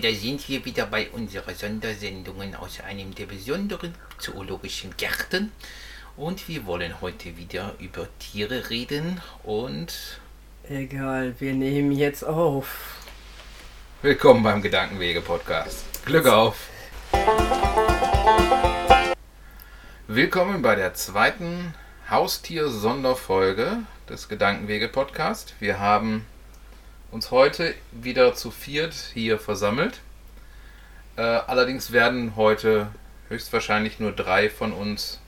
da sind wir wieder bei unseren Sondersendungen aus einem der besonderen zoologischen Gärten. Und wir wollen heute wieder über Tiere reden und Egal, wir nehmen jetzt auf. willkommen beim Gedankenwege-Podcast. Glück auf! Willkommen bei der zweiten Haustier-Sonderfolge des Gedankenwege-Podcast. Wir haben uns heute wieder zu viert hier versammelt. Äh, allerdings werden heute höchstwahrscheinlich nur drei von uns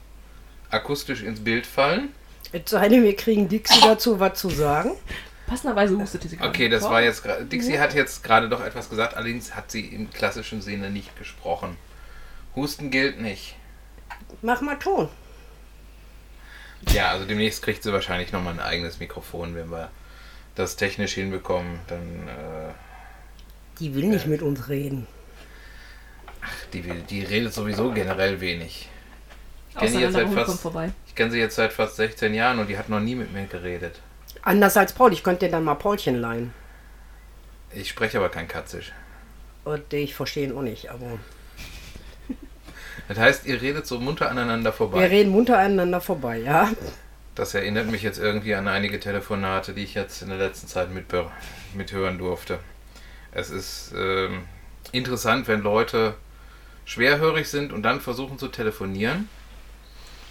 akustisch ins Bild fallen. Es sei denn, wir kriegen Dixie dazu was zu sagen. Passenderweise hustete sie gerade. Okay, das vor. war jetzt gerade. Dixie hat jetzt gerade doch etwas gesagt, allerdings hat sie im klassischen Sinne nicht gesprochen. Husten gilt nicht. Mach mal Ton. Ja, also demnächst kriegt sie wahrscheinlich nochmal ein eigenes Mikrofon, wenn wir das technisch hinbekommen. Dann, äh, Die will nicht mit uns reden. die, will- die redet sowieso generell wenig. Ich kenne, die jetzt seit fast, ich kenne sie jetzt seit fast 16 Jahren und die hat noch nie mit mir geredet. Anders als Paul, ich könnte dir dann mal Paulchen leihen. Ich spreche aber kein Katzisch. Und ich verstehe ihn auch nicht, aber Das heißt, ihr redet so munter aneinander vorbei. wir reden munter aneinander vorbei, ja? Das erinnert mich jetzt irgendwie an einige Telefonate, die ich jetzt in der letzten Zeit mitbe- mithören durfte. Es ist ähm, interessant, wenn Leute schwerhörig sind und dann versuchen zu telefonieren.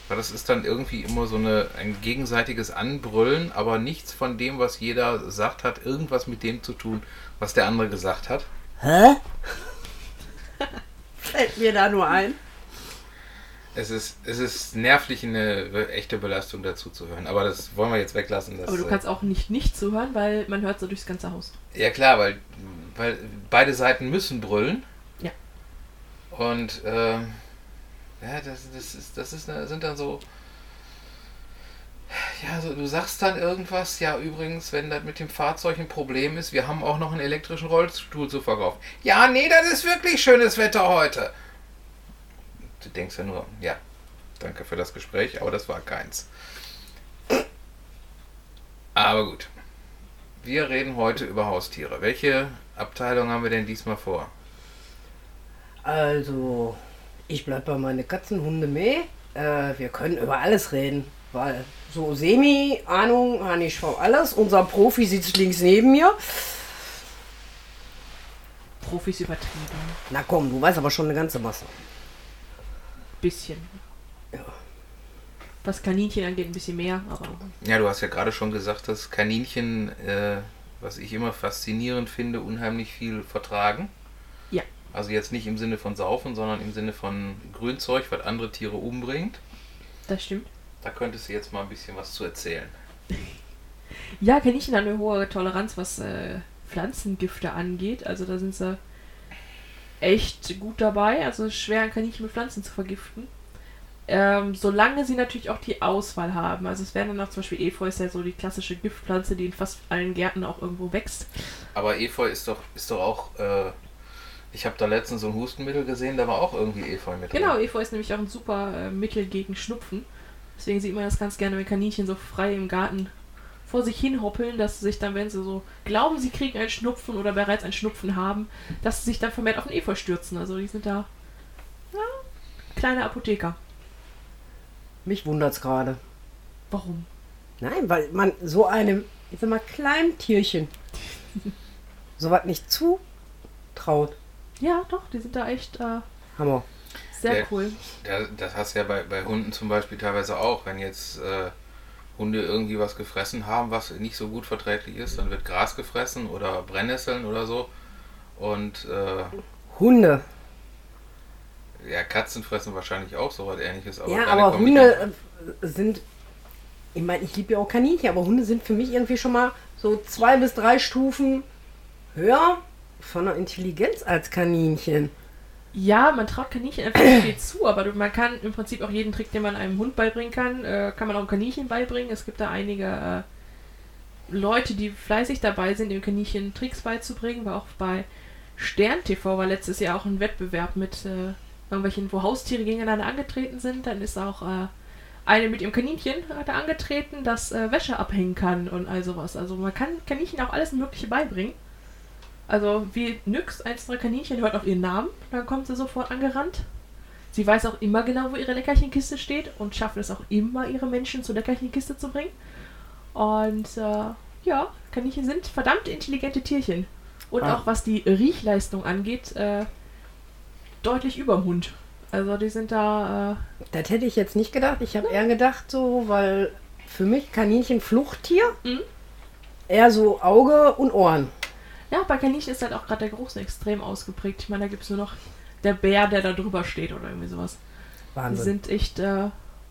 Weil das ist dann irgendwie immer so eine, ein gegenseitiges Anbrüllen, aber nichts von dem, was jeder sagt, hat irgendwas mit dem zu tun, was der andere gesagt hat. Hä? Fällt mir da nur ein. Es ist, es ist nervlich eine echte Belastung dazu zu hören. Aber das wollen wir jetzt weglassen. Das, Aber du äh, kannst auch nicht nicht zuhören, weil man hört so durchs ganze Haus. Ja klar, weil, weil beide Seiten müssen brüllen. Ja. Und ähm, ja, das, das, ist, das ist, sind dann so. Ja, so, du sagst dann irgendwas, ja übrigens, wenn das mit dem Fahrzeug ein Problem ist, wir haben auch noch einen elektrischen Rollstuhl zu verkaufen. Ja, nee, das ist wirklich schönes Wetter heute. Du denkst ja nur, ja, danke für das Gespräch, aber das war keins. Aber gut. Wir reden heute über Haustiere. Welche Abteilung haben wir denn diesmal vor? Also, ich bleib bei meine Katzen, Hunde, Meh. Äh, wir können über alles reden, weil so Semi-Ahnung habe ich von alles. Unser Profi sitzt links neben mir. Profis übertrieben. Na komm, du weißt aber schon eine ganze Masse. Bisschen. Ja. Was Kaninchen angeht, ein bisschen mehr, aber Ja, du hast ja gerade schon gesagt, dass Kaninchen, äh, was ich immer faszinierend finde, unheimlich viel vertragen. Ja. Also jetzt nicht im Sinne von Saufen, sondern im Sinne von Grünzeug, was andere Tiere umbringt. das stimmt. Da könntest du jetzt mal ein bisschen was zu erzählen. Ja, Kaninchen haben eine hohe Toleranz, was äh, Pflanzengifte angeht. Also da sind sie echt gut dabei. Also es ist schwer, ein Kaninchen mit Pflanzen zu vergiften. Ähm, solange sie natürlich auch die Auswahl haben. Also es werden dann auch zum Beispiel Efeu ist ja so die klassische Giftpflanze, die in fast allen Gärten auch irgendwo wächst. Aber Efeu ist doch, ist doch auch, äh, ich habe da letztens so ein Hustenmittel gesehen, da war auch irgendwie Efeu mit Genau, drin. Efeu ist nämlich auch ein super äh, Mittel gegen Schnupfen. Deswegen sieht man das ganz gerne, wenn Kaninchen so frei im Garten vor sich hin hoppeln, dass sie sich dann, wenn sie so glauben, sie kriegen einen Schnupfen oder bereits einen Schnupfen haben, dass sie sich dann vermehrt auf den Efeu stürzen. Also die sind da ja, kleine Apotheker. Mich wundert's gerade. Warum? Nein, weil man so einem, ich sag mal, kleinen Tierchen sowas nicht zutraut. Ja, doch, die sind da echt äh, Hammer. sehr Ja. cool. Da, das hast du ja bei, bei Hunden zum Beispiel teilweise auch. Wenn jetzt äh, Hunde irgendwie was gefressen haben, was nicht so gut verträglich ist, dann wird Gras gefressen oder Brennnesseln oder so. Und äh, Hunde. ja, Katzen fressen wahrscheinlich auch so was ähnliches. ja, keine aber Hunde äh, sind, ich meine, ich liebe ja auch Kaninchen, aber Hunde sind für mich irgendwie schon mal so zwei bis drei Stufen höher von der Intelligenz als Kaninchen. Ja, man traut Kaninchen einfach nicht viel zu, aber man kann im Prinzip auch jeden Trick, den man einem Hund beibringen kann, äh, kann man auch einem Kaninchen beibringen. Es gibt da einige äh, Leute, die fleißig dabei sind, dem Kaninchen Tricks beizubringen. War auch bei Stern TV war letztes Jahr auch ein Wettbewerb mit äh, irgendwelchen, wo Haustiere gegeneinander angetreten sind. Dann ist auch äh, eine mit ihrem Kaninchen hat er angetreten, das äh, Wäsche abhängen kann und all sowas. Also man kann Kaninchen auch alles Mögliche beibringen. Also wie Nyx, eins unserer Kaninchen, hört auf ihren Namen, dann kommt sie sofort angerannt. Sie weiß auch immer genau, wo ihre Leckerchenkiste steht und schafft es auch immer, ihre Menschen zur Leckerchenkiste zu bringen. Und äh, ja, Kaninchen sind verdammt intelligente Tierchen. Und Ah. auch was die Riechleistung angeht, äh, deutlich überm Hund. Also die sind da, äh, Das hätte ich jetzt nicht gedacht. Ich habe eher gedacht, so, weil für mich Kaninchen Fluchttier, Mhm. eher so Auge und Ohren. Ja, bei Kaninchen ist halt auch gerade der Geruch so extrem ausgeprägt. Ich meine, da gibt es nur noch der Bär, der da drüber steht oder irgendwie sowas. Die Wahnsinn. sind echt äh,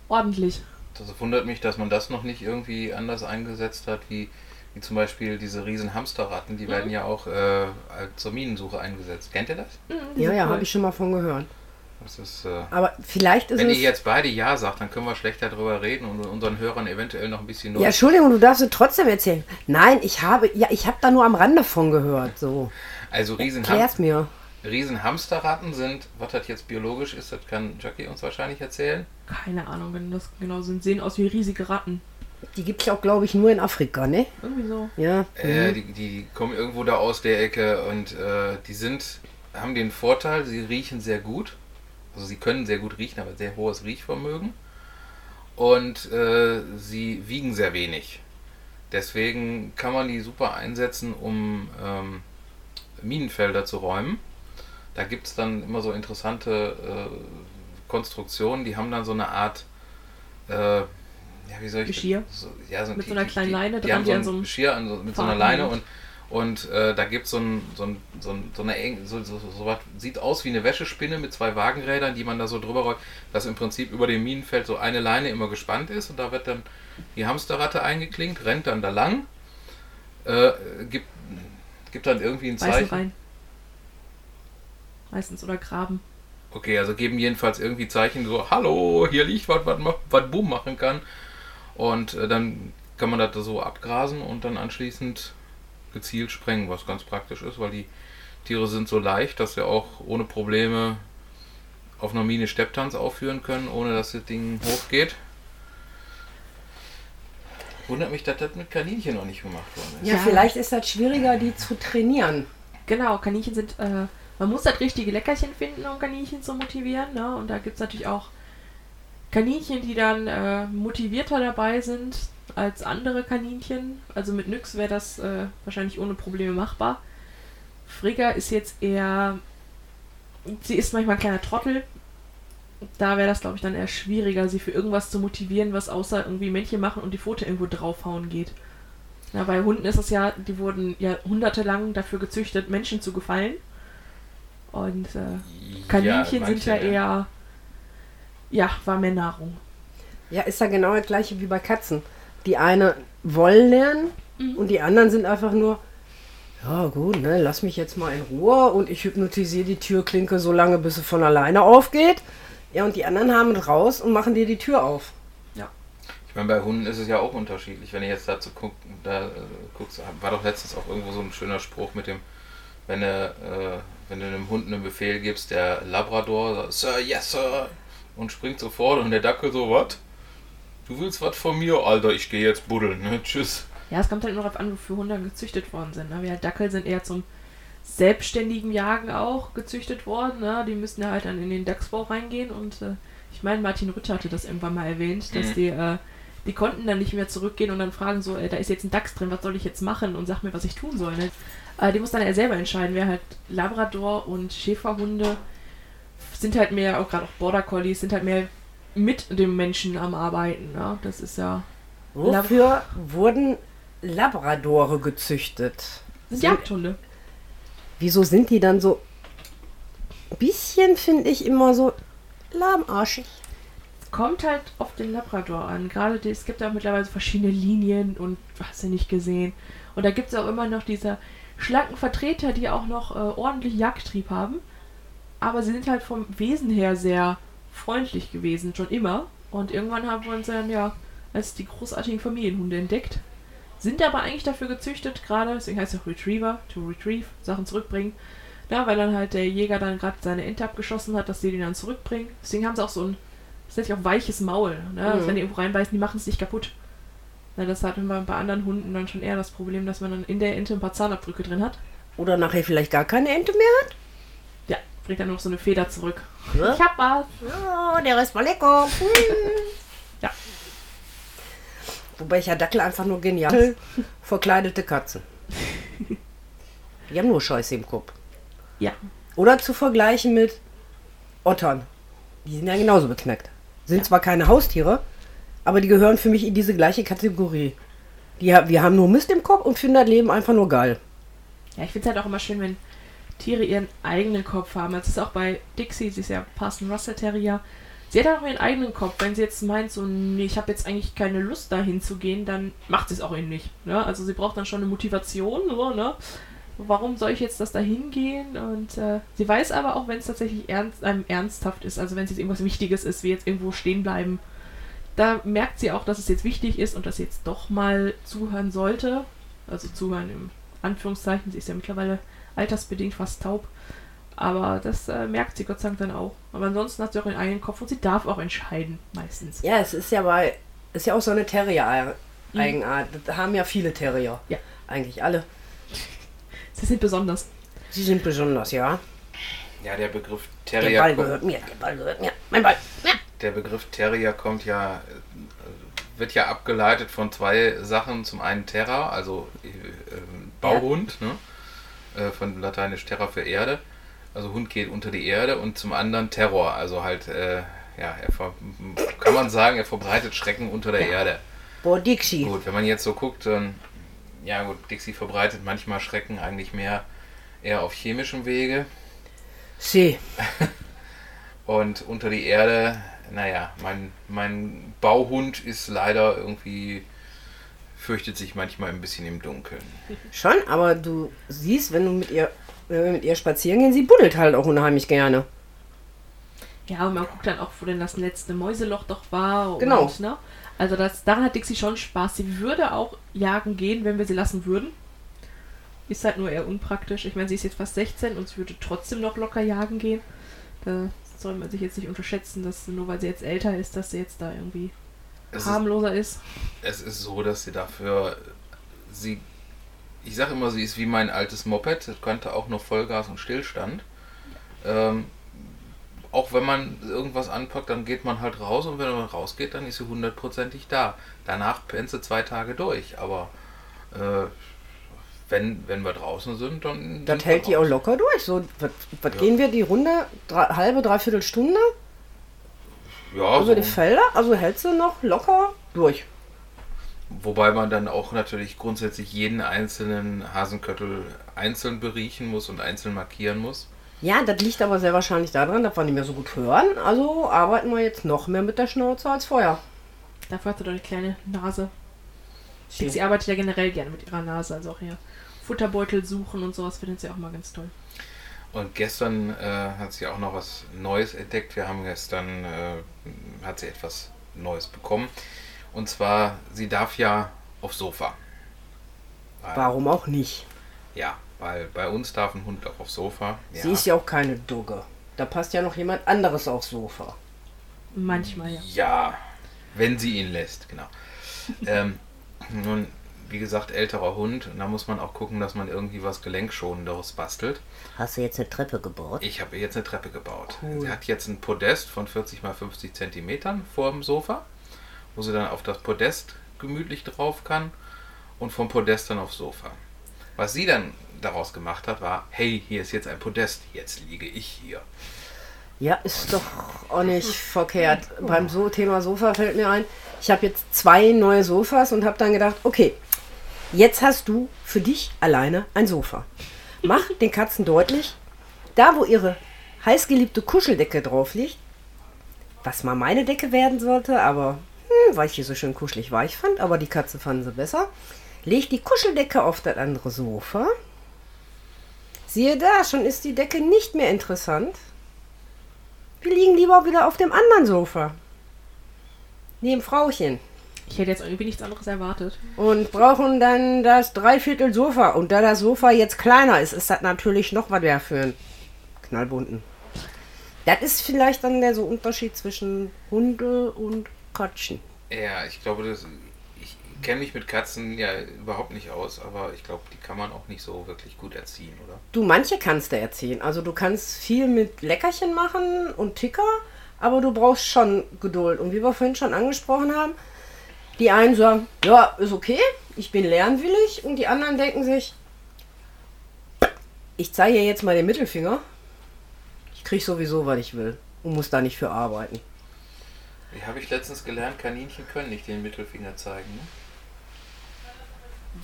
ordentlich. Das wundert mich, dass man das noch nicht irgendwie anders eingesetzt hat, wie, wie zum Beispiel diese riesen Hamsterratten, die Mhm. werden ja auch äh, zur Minensuche eingesetzt. Kennt ihr das? Mhm, die ja, ja, cool. habe ich schon mal von gehört. Das ist, äh, Aber vielleicht ist wenn es. ihr jetzt beide Ja sagt, dann können wir schlechter darüber reden und unseren Hörern eventuell noch ein bisschen Ja, Entschuldigung, du darfst es trotzdem erzählen. Nein, ich habe, ja, ich habe da nur am Rande von gehört. So, Also riesen, Ham klär's mir. riesen Hamsterratten sind, was das jetzt biologisch ist, das kann Jackie uns wahrscheinlich erzählen. Keine Ahnung, wenn das genau sind. Sehen aus wie riesige Ratten. Die gibt es auch, glaube ich, nur in Afrika, ne? Irgendwie so. Ja. Äh, mhm. die, die kommen irgendwo da aus der Ecke und äh, die sind, haben den Vorteil, sie riechen sehr gut. Also sie können sehr gut riechen, aber sehr hohes Riechvermögen. Und äh, sie wiegen sehr wenig. Deswegen kann man die super einsetzen, um ähm, Minenfelder zu räumen. Da gibt es dann immer so interessante äh, Konstruktionen, die haben dann so eine Art, äh, ja, wie soll ich Geschirr? So, ja, so, Mit so einer kleinen Leine die, dran, haben die so ein so einem Geschirr an so, mit so einer Faden Leine und und äh, da gibt so ein, so ein, so ein, so eine eng, so, so, so, was, sieht aus wie eine Wäschespinne mit zwei Wagenrädern, die man da so drüber rollt, dass im Prinzip über dem Minenfeld so eine Leine immer gespannt ist und da wird dann die Hamsterratte eingeklinkt, rennt dann da lang, äh, gibt, gibt dann irgendwie ein Beißen Zeichen. rein. Meistens oder graben. Okay, also geben jedenfalls irgendwie Zeichen so, hallo, hier liegt was, was, was Boom machen kann. Und äh, dann kann man das so abgrasen und dann anschließend gezielt sprengen, was ganz praktisch ist, weil die Tiere sind so leicht, dass sie auch ohne Probleme auf einer Mine Stepptanz aufführen können, ohne dass das Ding hochgeht. Wundert mich, dass das mit Kaninchen noch nicht gemacht worden ist. Ja, Ja. vielleicht ist das schwieriger, die zu trainieren. Genau, Kaninchen sind, äh, man muss das richtige Leckerchen finden, um Kaninchen zu motivieren. Ne? Und da gibt es natürlich auch Kaninchen, die dann äh, motivierter dabei sind als andere Kaninchen. Also mit Nyx wäre das äh, wahrscheinlich ohne Probleme machbar. Frigga ist jetzt eher, sie ist manchmal ein kleiner Trottel. Da wäre das, glaube ich, dann eher schwieriger, sie für irgendwas zu motivieren, was außer irgendwie Männchen machen und die Pfote irgendwo draufhauen geht. Ja, bei Hunden ist es ja, die wurden ja jahrhundertelang dafür gezüchtet, Menschen zu gefallen. Und äh, Kaninchen sind manche, ja eher, ja, warme Nahrung. Ja, ist ja genau das gleiche wie bei Katzen. Die eine wollen lernen Mhm. und die anderen sind einfach nur, ja gut, ne, lass mich jetzt mal in Ruhe und ich hypnotisiere die Türklinke so lange, bis sie von alleine aufgeht. Ja, und die anderen haben es raus und machen dir die Tür auf. Ich meine, bei Hunden ist es ja auch unterschiedlich. Wenn ich jetzt dazu guck, da äh, guckst, war doch letztens auch irgendwo so ein schöner Spruch mit dem, wenn du, äh, wenn du einem Hund einen Befehl gibst, der Labrador sagt, Sir, yes, Sir, und springt sofort und der Dackel so, was? Du willst was von mir? Alter, ich gehe jetzt buddeln, ne? Tschüss. Ja, es kommt halt nur darauf an, wofür Hunde gezüchtet worden sind. Ne? Wir halt Dackel sind eher zum selbstständigen Jagen auch gezüchtet worden. Ne? Die müssen ja halt dann in den Dachsbau reingehen und äh, ich meine, Martin Rütter hatte das irgendwann mal erwähnt, dass Mhm. die, äh, die konnten dann nicht mehr zurückgehen und dann fragen so, äh, da ist jetzt ein Dachs drin, was soll ich jetzt machen und sag mir, was ich tun soll. Ne? Äh, die muss dann ja selber entscheiden, wer halt Labrador und Schäferhunde sind halt mehr, auch gerade auch Border Collies, sind halt mehr mit dem Menschen am Arbeiten. Ne? Das ist ja. Wofür wurden Labradore gezüchtet? Sind Jagdhunde. Wieso sind die dann so ein bisschen, finde ich, immer so lahmarschig? kommt halt auf den Labrador an. Gerade die, es gibt ja mittlerweile verschiedene Linien und hast du nicht gesehen. Und da gibt es auch immer noch diese schlanken Vertreter, die auch noch äh, ordentlich Jagdtrieb haben. Aber sie sind halt vom Wesen her sehr freundlich gewesen, schon immer. Und irgendwann haben wir uns dann ja als die großartigen Familienhunde entdeckt. Sind aber eigentlich dafür gezüchtet, gerade, deswegen heißt es auch Retriever, to retrieve, Sachen zurückbringen. Ja, weil dann halt der Jäger dann gerade seine Ente abgeschossen hat, dass die den dann zurückbringen. Deswegen haben sie auch so ein das nennt sich auch weiches Maul. Ne? Also Mhm. wenn die irgendwo reinbeißen, die machen es nicht kaputt. Na, das hat man bei anderen Hunden dann schon eher das Problem, dass man dann in der Ente ein paar Zahnabdrücke drin hat. Oder nachher vielleicht gar keine Ente mehr hat. Ja, bringt dann noch so eine Feder zurück. Ja. Ich hab was. Ja, der Rest war lecker. Ja. Wobei ich ja Dackel einfach nur genial. Verkleidete Katzen. Die haben nur Scheiße im Kopf. Ja. Oder zu vergleichen mit Ottern. Die sind ja genauso beknackt. Sind zwar keine Haustiere, aber die gehören für mich in diese gleiche Kategorie. Die, wir haben nur Mist im Kopf und finden das Leben einfach nur geil. Ja, ich finde es halt auch immer schön, wenn Tiere ihren eigenen Kopf haben. Das ist auch bei Dixie, sie ist ja Parson Russell Terrier. Sie hat auch ihren eigenen Kopf. Wenn sie jetzt meint, so, nee, ich habe jetzt eigentlich keine Lust dahin zu gehen, dann macht sie es auch eben nicht. Ne? Also sie braucht dann schon eine Motivation, so, ne? Warum soll ich jetzt das dahin gehen? Und äh, sie weiß aber auch, wenn es tatsächlich ernst, einem ernsthaft ist, also wenn es jetzt irgendwas Wichtiges ist, wie jetzt irgendwo stehen bleiben, da merkt sie auch, dass es jetzt wichtig ist und dass sie jetzt doch mal zuhören sollte. Also zuhören im Anführungszeichen. Sie ist ja mittlerweile altersbedingt fast taub. Aber das äh, merkt sie Gott sei Dank dann auch. Aber ansonsten hat sie auch ihren eigenen Kopf und sie darf auch entscheiden, meistens. Ja, es ist ja bei, ist ja auch so eine Terrier-Eigenart. Das haben ja viele Terrier. Ja. Eigentlich alle. Sie sind besonders. Sie sind besonders, ja. Ja, der Begriff Der Terrier, Ball kommt, gehört mir, der Ball gehört mir. Mein Ball. Ja. der Begriff Terrier kommt ja, äh, wird ja abgeleitet von zwei Sachen. Zum einen Terra, also äh, äh, Bauhund, ne? Äh, von lateinisch Terra für Erde. Also Hund geht unter die Erde und zum anderen Terror, also halt, äh, ja, er ver kann man sagen, er verbreitet Schrecken unter der Erde. Boah, Dixie. Gut, wenn man jetzt so guckt, dann, ja gut, Dixie verbreitet manchmal Schrecken eigentlich mehr eher auf chemischem Wege. Sie. Und unter die Erde, naja, mein, mein Bauhund ist leider irgendwie, fürchtet sich manchmal ein bisschen im Dunkeln. Schon, aber du siehst, wenn du mit ihr, wenn wir mit ihr spazieren gehen, sie buddelt halt auch unheimlich gerne. Ja, und man guckt dann auch, wo denn das letzte Mäuseloch doch war. Und, Genau. Ne? Also das, daran hat Dixie schon Spaß. Sie würde auch jagen gehen, wenn wir sie lassen würden. Ist halt nur eher unpraktisch. Ich meine, sie ist jetzt fast 16 und sie würde trotzdem noch locker jagen gehen. Da soll man sich jetzt nicht unterschätzen, dass nur weil sie jetzt älter ist, dass sie jetzt da irgendwie Es ist, harmloser ist. es ist so, dass sie dafür, sie, ich sage immer, sie ist wie mein altes Moped, das kannte auch nur Vollgas und Stillstand. Ähm, auch wenn man irgendwas anpackt, dann geht man halt raus und wenn man rausgeht, dann ist sie hundertprozentig da. Danach pennt sie zwei Tage durch, aber äh, wenn, wenn wir draußen sind, dann. Das hält die auch locker durch. So, was, was Ja. gehen wir die Runde? Drei, halbe, dreiviertel Stunde Ja, über so, die Felder? Also hält sie noch locker durch. wobei man dann auch natürlich grundsätzlich jeden einzelnen Hasenköttel einzeln beriechen muss und einzeln markieren muss. Ja, das liegt aber sehr wahrscheinlich daran, dass wir nicht mehr so gut hören. Also arbeiten wir jetzt noch mehr mit der Schnauze als vorher. Dafür hat sie doch eine kleine Nase. Dixie arbeitet ja generell gerne mit ihrer Nase. Also auch hier Futterbeutel suchen und sowas findet sie auch mal ganz toll. Und gestern äh, hat sie auch noch was Neues entdeckt. Wir haben gestern, äh, hat sie etwas Neues bekommen. Und zwar, sie darf ja aufs Sofa. Weil, Warum auch nicht? Ja, weil bei uns darf ein Hund auch aufs Sofa. Ja. Sie ist ja auch keine Dugge. Da passt ja noch jemand anderes aufs Sofa. Manchmal ja. Ja, wenn sie ihn lässt, genau. ähm, nun, wie gesagt, älterer Hund. Und da muss man auch gucken, dass man irgendwie was Gelenkschonenderes bastelt. Hast du jetzt eine Treppe gebaut? Ich habe jetzt eine Treppe gebaut. Cool. Sie hat jetzt ein Podest von 40 mal 50 Zentimetern vor dem Sofa, wo sie dann auf das Podest gemütlich drauf kann und vom Podest dann aufs Sofa. Was sie dann daraus gemacht hat, war, hey, hier ist jetzt ein Podest, jetzt liege ich hier. Ja, ist doch auch nicht verkehrt. Beim so Thema Sofa fällt mir ein, ich habe jetzt zwei neue Sofas und habe dann gedacht, okay, jetzt hast du für dich alleine ein Sofa. Mach den Katzen deutlich, da wo ihre heißgeliebte Kuscheldecke drauf liegt, was mal meine Decke werden sollte, aber hm, weil ich hier so schön kuschelig weich fand, aber die Katze fanden sie besser, leg die Kuscheldecke auf das andere Sofa. Siehe da, schon ist die Decke nicht mehr interessant. Wir liegen lieber wieder auf dem anderen Sofa. Neben Frauchen. Ich hätte jetzt irgendwie nichts anderes erwartet. Und brauchen dann das Dreiviertel Sofa. Und da das Sofa jetzt kleiner ist, ist das natürlich noch was mehr für einen Knallbunten. Das ist vielleicht dann der so Unterschied zwischen Hunde und Katschen. Ja, ich glaube, das, ich kenne mich mit Katzen ja überhaupt nicht aus, aber ich glaube, die kann man auch nicht so wirklich gut erziehen, oder? Du, manche kannst du erziehen. Also du kannst viel mit Leckerchen machen und Ticker, aber du brauchst schon Geduld. Und wie wir vorhin schon angesprochen haben, die einen sagen, ja, ist okay, ich bin lernwillig. Und die anderen denken sich, ich zeige ihr jetzt mal den Mittelfinger. Ich kriege sowieso, was ich will und muss da nicht für arbeiten. Wie habe ich letztens gelernt, Kaninchen können nicht den Mittelfinger zeigen. Ne?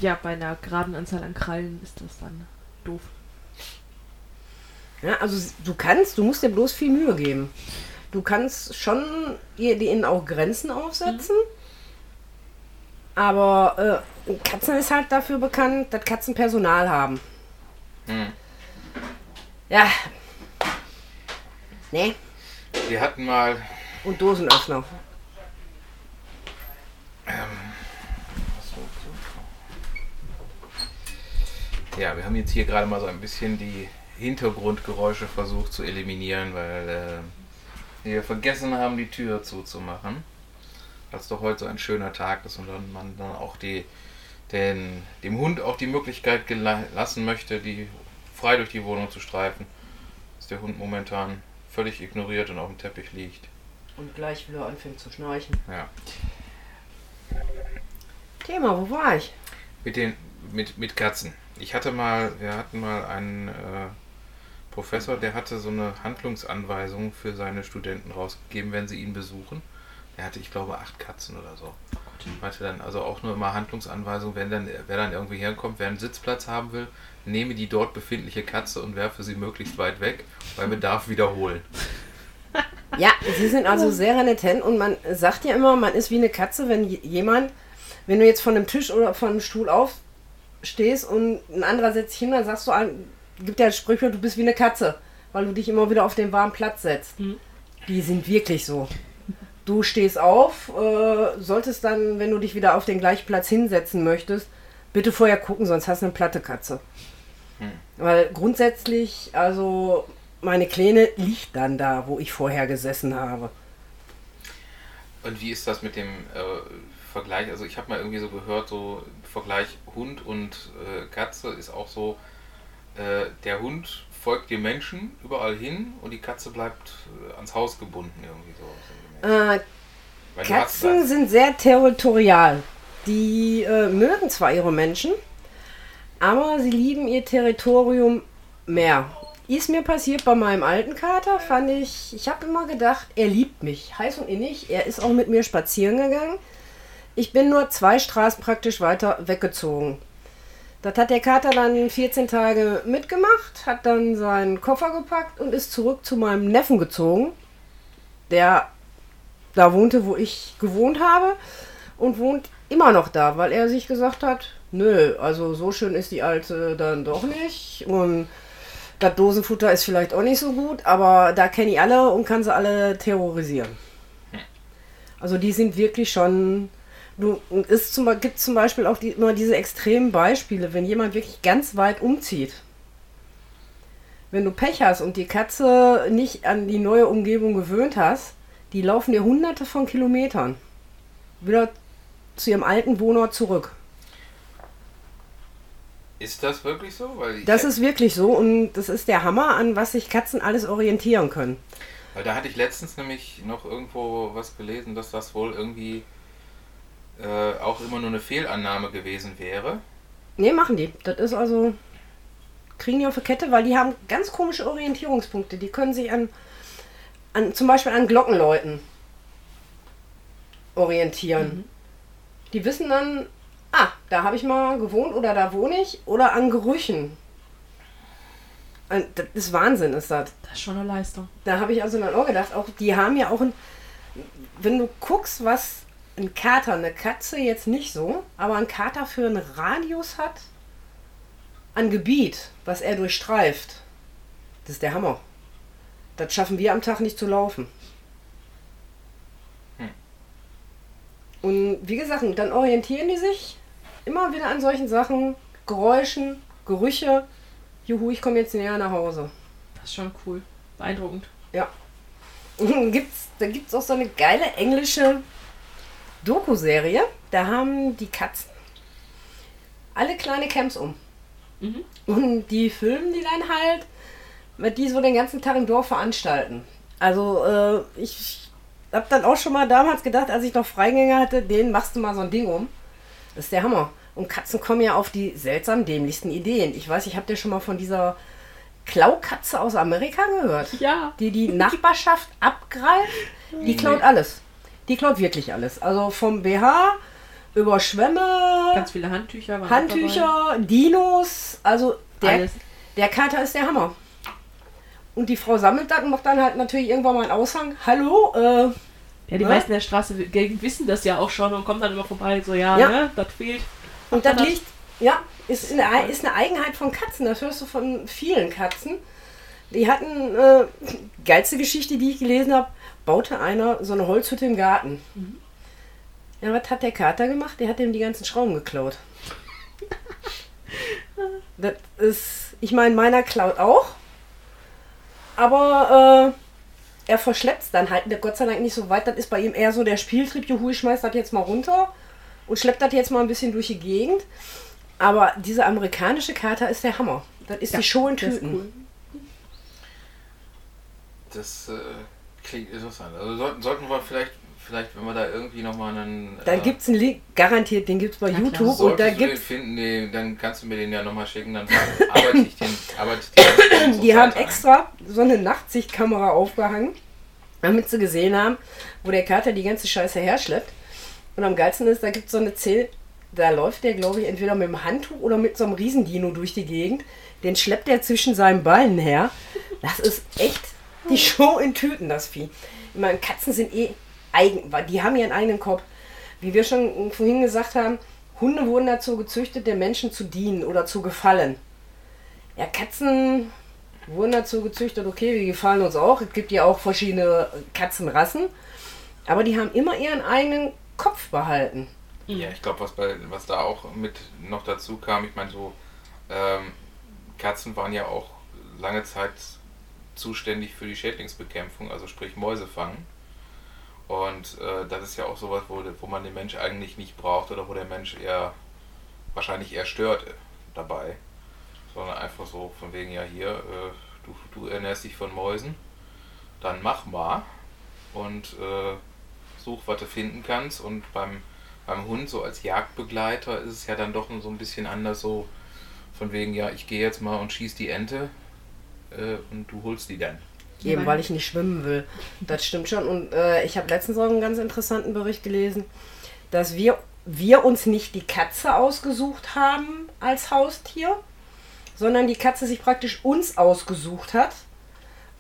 Ja, bei einer geraden Anzahl an Krallen ist das dann doof. Ja, also du kannst, du musst dir bloß viel Mühe geben. Du kannst schon ihnen auch Grenzen aufsetzen. Mhm. Aber äh, Katzen ist halt dafür bekannt, dass Katzen Personal haben. Mhm. Ja. Nee. Wir hatten mal. Und Dosenöffner. Ähm, Ja, wir haben jetzt hier gerade mal so ein bisschen die Hintergrundgeräusche versucht zu eliminieren, weil äh, wir vergessen haben, die Tür zuzumachen. Es doch heute so ein schöner Tag ist und dann man dann auch die, den, dem Hund auch die Möglichkeit lassen möchte, die frei durch die Wohnung zu streifen. Dass der Hund momentan völlig ignoriert und auf dem Teppich liegt. Und gleich wieder anfängt zu schnarchen. Ja. Thema, wo war ich? Mit den mit, mit Katzen. Ich hatte mal, wir hatten mal einen äh, Professor, der hatte so eine Handlungsanweisung für seine Studenten rausgegeben, wenn sie ihn besuchen. Er hatte, ich glaube, acht Katzen oder so. Hatte dann also auch nur immer Handlungsanweisung, wenn dann, wer dann irgendwie herkommt, wer einen Sitzplatz haben will, nehme die dort befindliche Katze und werfe sie möglichst weit weg, bei Bedarf wiederholen. Ja, sie sind also sehr renitent und man sagt ja immer, man ist wie eine Katze, wenn jemand, wenn du jetzt von einem Tisch oder von einem Stuhl auf stehst und ein anderer setzt sich hin, dann sagst du, gibt ja ein Sprichwort, du bist wie eine Katze, weil du dich immer wieder auf den warmen Platz setzt. Mhm. Die sind wirklich so. Du stehst auf, äh, solltest dann, wenn du dich wieder auf den gleichen Platz hinsetzen möchtest, bitte vorher gucken, sonst hast du eine platte Katze. Mhm. Weil grundsätzlich, also meine Kleine liegt dann da, wo ich vorher gesessen habe. Und wie ist das mit dem äh, Vergleich? Also ich habe mal irgendwie so gehört, so Vergleich Hund und äh, Katze ist auch so, äh, der Hund folgt dem Menschen überall hin und die Katze bleibt äh, ans Haus gebunden irgendwie so. Äh, Katzen sind sehr territorial. Die äh, mögen zwar ihre Menschen, aber sie lieben ihr Territorium mehr. Ist mir passiert bei meinem alten Kater, fand ich, ich habe immer gedacht, er liebt mich, heiß und innig. Er ist auch mit mir spazieren gegangen. Ich bin nur zwei Straßen praktisch weiter weggezogen. Das hat der Kater dann 14 Tage mitgemacht, hat dann seinen Koffer gepackt und ist zurück zu meinem Neffen gezogen, der da wohnte, wo ich gewohnt habe und wohnt immer noch da, weil er sich gesagt hat, nö, also so schön ist die alte dann doch nicht und das Dosenfutter ist vielleicht auch nicht so gut, aber da kenne ich alle und kann sie alle terrorisieren. Also die sind wirklich schon Du, es zum, gibt zum Beispiel auch die, immer diese extremen Beispiele, wenn jemand wirklich ganz weit umzieht. Wenn du Pech hast und die Katze nicht an die neue Umgebung gewöhnt hast, die laufen dir hunderte von Kilometern wieder zu ihrem alten Wohnort zurück. Ist das wirklich so? das ist wirklich so und das ist der Hammer, an was sich Katzen alles orientieren können. Weil da hatte ich letztens nämlich noch irgendwo was gelesen, dass das wohl irgendwie äh, auch immer nur eine Fehlannahme gewesen wäre. Nee, machen die. Das ist also. Kriegen die auf die Kette, weil die haben ganz komische Orientierungspunkte. Die können sich an, an zum Beispiel an Glockenläuten orientieren. Mhm. Die wissen dann, ah, da habe ich mal gewohnt oder da wohne ich oder an Gerüchen. Das ist Wahnsinn, ist das. Das ist schon eine Leistung. Da habe ich also dann auch gedacht, auch die haben ja auch ein, wenn du guckst, was ein Kater, eine Katze jetzt nicht so, aber ein Kater für einen Radius hat an Gebiet, was er durchstreift. Das ist der Hammer. Das schaffen wir am Tag nicht zu laufen. Hm. Und wie gesagt, dann orientieren die sich immer wieder an solchen Sachen, Geräuschen, Gerüche. Juhu, ich komme jetzt näher nach Hause. Das ist schon cool. Beeindruckend. Ja. Und gibt's, da gibt es auch so eine geile englische Doku-Serie, da haben die Katzen alle kleine Camps um. Mhm. Und die filmen die dann halt, mit die so den ganzen Tag im Dorf veranstalten. Also äh, ich habe dann auch schon mal damals gedacht, als ich noch Freigänger hatte, den machst du mal so ein Ding um. Das ist der Hammer. Und Katzen kommen ja auf die seltsam dämlichsten Ideen. Ich weiß, ich habe dir schon mal von dieser Klaukatze aus Amerika gehört. Ja. Die die Nachbarschaft abgreift. Die klaut alles. Die klaut wirklich alles. Also vom BH über Schwämme, Ganz viele Handtücher. Handtücher, Dinos. Also der, Alles. der Kater ist der Hammer. Und die Frau sammelt das und macht dann halt natürlich irgendwann mal einen Aushang. Hallo, äh, Ja, die Ne? meisten der Straße wissen das ja auch schon und kommen dann immer vorbei, so, ja, Ja. ne, das fehlt. Und das das- liegt, ja, ist eine, ist eine Eigenheit von Katzen. Das hörst du von vielen Katzen. Die hatten, äh, geilste Geschichte, die ich gelesen habe, baute einer so eine Holzhütte im Garten. Ja, was hat der Kater gemacht? Der hat ihm die ganzen Schrauben geklaut. Das ist, ich meine, meiner klaut auch. Aber äh, er verschleppt es dann halt, Gott sei Dank nicht so weit. Das ist bei ihm eher so der Spieltrieb, juhu, ich schmeiß das jetzt mal runter und schleppt das jetzt mal ein bisschen durch die Gegend. Aber diese amerikanische Kater ist der Hammer. Das ist die Show in Tüten. Das äh, klingt interessant. Also sollten, sollten wir vielleicht, vielleicht, wenn wir da irgendwie nochmal einen. Dann äh, gibt es einen Link, garantiert, den gibt es bei klar. YouTube. Und da du den gibt's, finden, nee, dann kannst du mir den ja nochmal schicken, dann arbeite ich den. Arbeite ich den so die haben ein. extra so eine Nachtsichtkamera aufgehangen, damit sie gesehen haben, wo der Kater die ganze Scheiße herschleppt. Und am geilsten ist, da gibt es so eine Zähl, da läuft der, glaube ich, entweder mit dem Handtuch oder mit so einem Riesendino durch die Gegend. Den schleppt er zwischen seinen Beinen her. Das ist echt die Show in Tüten, das Vieh. Ich meine, Katzen sind eh eigen, die haben ihren eigenen Kopf. Wie wir schon vorhin gesagt haben, Hunde wurden dazu gezüchtet, den Menschen zu dienen oder zu gefallen. Ja, Katzen wurden dazu gezüchtet, okay, die gefallen uns auch. Es gibt ja auch verschiedene Katzenrassen. Aber die haben immer ihren eigenen Kopf behalten. Ja, ich glaube, was, was da auch mit noch dazu kam, ich meine, so ähm, Katzen waren ja auch lange Zeit zuständig für die Schädlingsbekämpfung, also sprich Mäuse fangen. Und äh, das ist ja auch sowas, wo, wo man den Mensch eigentlich nicht braucht oder wo der Mensch eher wahrscheinlich eher stört äh, dabei. Sondern einfach so von wegen, ja hier, äh, du, du ernährst dich von Mäusen, dann mach mal und äh, such, was du finden kannst. Und beim, beim Hund, so als Jagdbegleiter, ist es ja dann doch so ein bisschen anders, so von wegen, ja, ich gehe jetzt mal und schieß die Ente äh, und du holst die dann. Eben weil ich nicht schwimmen will. Das stimmt schon. Und äh, ich habe letztens auch einen ganz interessanten Bericht gelesen, dass wir, wir uns nicht die Katze ausgesucht haben als Haustier, sondern die Katze sich praktisch uns ausgesucht hat.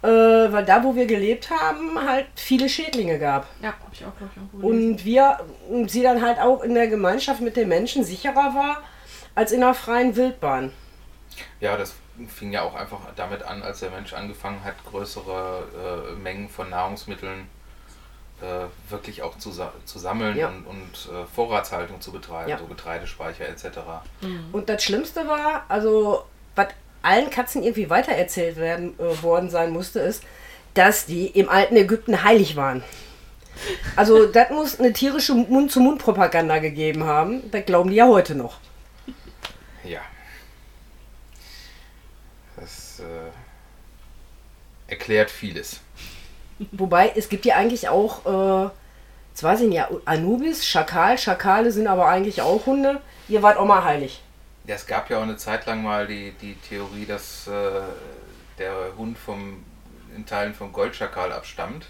Äh, weil da, wo wir gelebt haben, halt viele Schädlinge gab. Ja, hab ich auch, glaube ich, auch gelesen. Und wir und sie dann halt auch in der Gemeinschaft mit den Menschen sicherer war als in der freien Wildbahn. Ja, das fing ja auch einfach damit an, als der Mensch angefangen hat, größere äh, Mengen von Nahrungsmitteln äh, wirklich auch zu, zu sammeln Ja. und, und äh, Vorratshaltung zu betreiben, Ja. so Getreidespeicher etc. Und das Schlimmste war, also was allen Katzen irgendwie weitererzählt werden äh, worden sein musste, ist, dass die im alten Ägypten heilig waren. Also das muss eine tierische Mund-zu-Mund-Propaganda gegeben haben. Das glauben die ja heute noch. Ja. Das äh, erklärt vieles. Wobei, es gibt ja eigentlich auch, äh, jetzt weiß ich nicht, Anubis, Schakal. Schakale sind aber eigentlich auch Hunde. Ihr wart auch mal heilig. Ja, es gab ja auch eine Zeit lang mal die, die Theorie, dass äh, der Hund vom, in Teilen vom Goldschakal abstammt.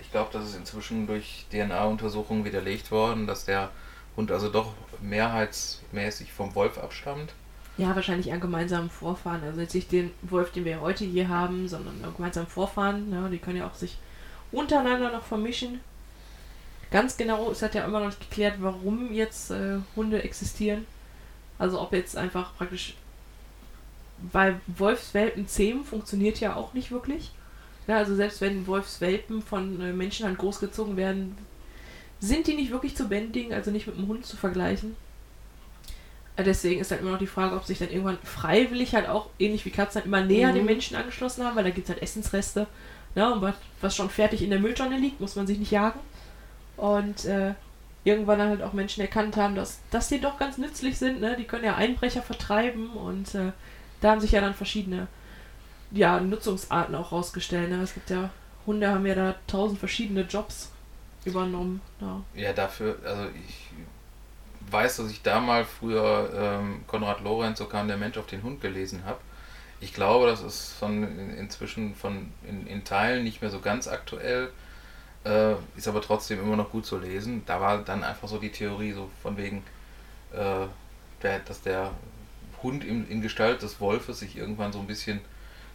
Ich glaube, das ist inzwischen durch DNA-Untersuchungen widerlegt worden, dass der Hund also doch mehrheitsmäßig vom Wolf abstammt. Ja, wahrscheinlich an gemeinsamen Vorfahren. Also jetzt nicht den Wolf, den wir heute hier haben, sondern an gemeinsamen Vorfahren. Ja, die können ja auch sich untereinander noch vermischen. Ganz genau ist halt ja immer noch nicht geklärt, warum jetzt äh, Hunde existieren. Also ob jetzt einfach praktisch, weil Wolfswelpen zähmen funktioniert ja auch nicht wirklich. Ja, also selbst wenn Wolfswelpen von äh, Menschenhand großgezogen werden, sind die nicht wirklich zu bändigen, also nicht mit einem Hund zu vergleichen. Deswegen ist halt immer noch die Frage, ob sich dann irgendwann freiwillig halt auch, ähnlich wie Katzen, halt immer näher an den Mhm. Menschen angeschlossen haben, weil da gibt es halt Essensreste. Ja, und was, was schon fertig in der Mülltonne liegt, muss man sich nicht jagen. Und äh, irgendwann dann halt auch Menschen erkannt haben, dass, dass die doch ganz nützlich sind. Ne? Die können ja Einbrecher vertreiben und äh, da haben sich ja dann verschiedene ja, Nutzungsarten auch rausgestellt. Ne? Es gibt ja, Hunde haben ja da tausend verschiedene Jobs übernommen. Ja, Ja, dafür, also ich weiß, dass ich da mal früher ähm, Konrad Lorenz, so kam der Mensch auf den Hund gelesen habe. Ich glaube, das ist von in, inzwischen von in, in Teilen nicht mehr so ganz aktuell, äh, ist aber trotzdem immer noch gut zu lesen. Da war dann einfach so die Theorie so von wegen, äh, der, dass der Hund in, in Gestalt des Wolfes sich irgendwann so ein bisschen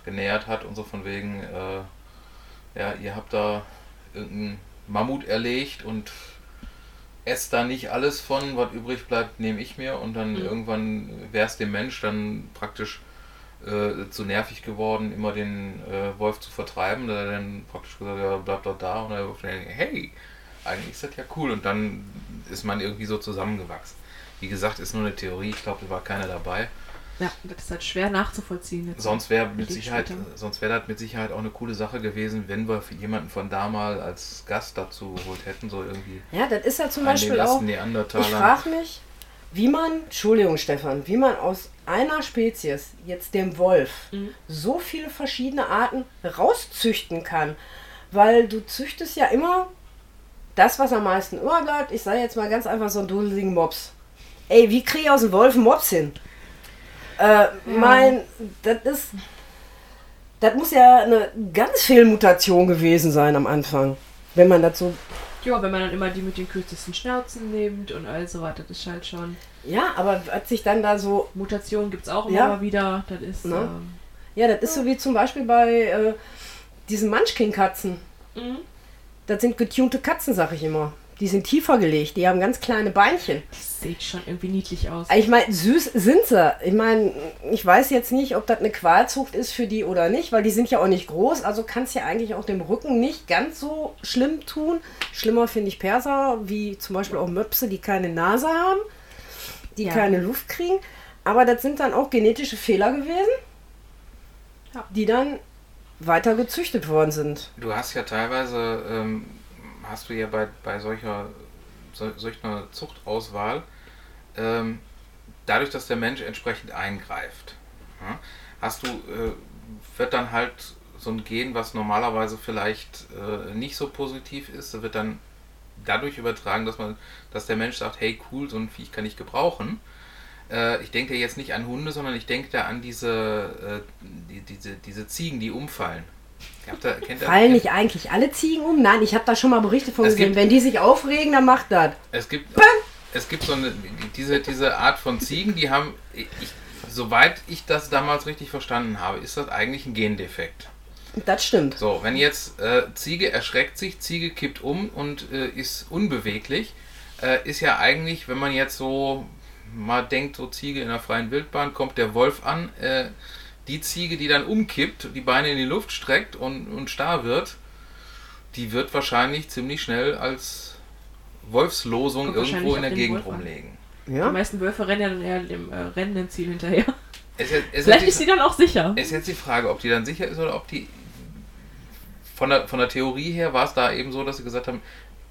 genähert hat und so von wegen, äh, ja, ihr habt da irgendeinen Mammut erlegt und esst da nicht alles von, was übrig bleibt, nehme ich mir und dann Mhm. irgendwann wäre es dem Mensch dann praktisch äh, zu nervig geworden, immer den äh, Wolf zu vertreiben. Da hat er dann praktisch gesagt, ja, bleib doch da und er hat dann, hey, eigentlich ist das ja cool und dann ist man irgendwie so zusammengewachsen. Wie gesagt, ist nur eine Theorie, ich glaube, da war keiner dabei. Ja das ist halt schwer nachzuvollziehen. Jetzt. Sonst wäre mit Sicherheit, später. sonst wäre das mit Sicherheit auch eine coole Sache gewesen, wenn wir für jemanden von da mal als Gast dazu geholt hätten, so irgendwie Ja, das ist ja zum Beispiel auch. Ich frage mich, wie man, Entschuldigung Stefan, wie man aus einer Spezies, jetzt dem Wolf, Mhm. so viele verschiedene Arten rauszüchten kann. Weil du züchtest ja immer das, was am meisten überbleibt. Ich sage jetzt mal ganz einfach so einen duseligen Mops. Ey, wie kriege ich aus dem Wolf einen Mops hin? Äh, mein, das ist. Das muss ja eine ganz Fehlmutation gewesen sein am Anfang. Wenn man das so Ja, wenn man dann immer die mit den kürzesten Schnauzen nimmt und all so weiter, das ist halt schon. Ja, aber hat sich dann da so. Mutationen gibt es auch immer Ja. mal wieder. Das ist. Ne? Ähm, Ja, das ist so wie zum Beispiel bei äh, diesen Munchkin-Katzen. mhm. Das sind getunte Katzen, sag ich immer. Die sind tiefer gelegt, die haben ganz kleine Beinchen. das sieht schon irgendwie niedlich aus. Ich meine, süß sind sie. Ich meine, ich weiß jetzt nicht, ob das eine Qualzucht ist für die oder nicht, weil die sind ja auch nicht groß. Also kann es ja eigentlich auch dem Rücken nicht ganz so schlimm tun. Schlimmer finde ich Perser, wie zum Beispiel auch Möpse, die keine Nase haben, die Ja. keine Luft kriegen. Aber das sind dann auch genetische Fehler gewesen, Ja. die dann weiter gezüchtet worden sind. Du hast ja teilweise, ähm, hast du ja bei, bei solcher, sol- solch einer Zuchtauswahl, ähm, dadurch, dass der Mensch entsprechend eingreift, ja, hast du, äh, wird dann halt so ein Gen, was normalerweise vielleicht äh, nicht so positiv ist, wird dann dadurch übertragen, dass man, dass der Mensch sagt, hey cool, so ein Viech kann ich gebrauchen. Äh, ich denke jetzt nicht an Hunde, sondern ich denke da an diese, äh, die, diese, diese Ziegen, die umfallen. Ihr- Fallen nicht eigentlich alle Ziegen um? Nein, ich habe da schon mal Berichte von Es gesehen. gibt- Wenn die sich aufregen, dann macht das. Es gibt, es gibt so eine, diese, diese Art von Ziegen, die haben, ich, soweit ich das damals richtig verstanden habe, ist das eigentlich ein Gendefekt. Das stimmt. So, wenn jetzt äh, Ziege erschreckt sich, Ziege kippt um und äh, ist unbeweglich, äh, ist ja eigentlich, wenn man jetzt so mal denkt, so Ziege in der freien Wildbahn, kommt der Wolf an, äh, die Ziege, die dann umkippt, die Beine in die Luft streckt und, und starr wird, die wird wahrscheinlich ziemlich schnell als Wolfslosung Kommt irgendwo in der Gegend rumlegen. Die Ja? meisten Wölfe rennen ja dann eher dem äh, rennenden Ziel hinterher. Es ist, es Vielleicht ist, sie dann auch sicher. ist jetzt die Frage, ob die dann sicher ist oder ob die von der, von der Theorie her war es da eben so, dass sie gesagt haben,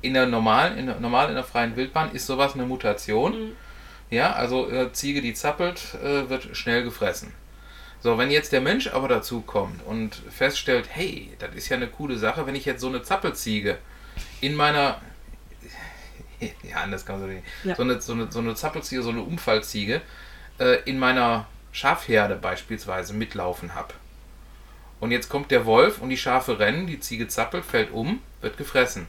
in der normalen, in der, normal in der freien Wildbahn ist sowas eine Mutation. Mhm. Ja, also äh, Ziege, die zappelt, äh, wird schnell gefressen. So, wenn jetzt der Mensch aber dazu kommt und feststellt, hey, das ist ja eine coole Sache, wenn ich jetzt so eine Zappelziege in meiner ja, anders kann man so nicht. Ja. So, eine, so, eine, so eine Zappelziege, so eine Umfallziege äh, in meiner Schafherde beispielsweise mitlaufen habe. Und jetzt kommt der Wolf und die Schafe rennen, die Ziege zappelt, fällt um, wird gefressen.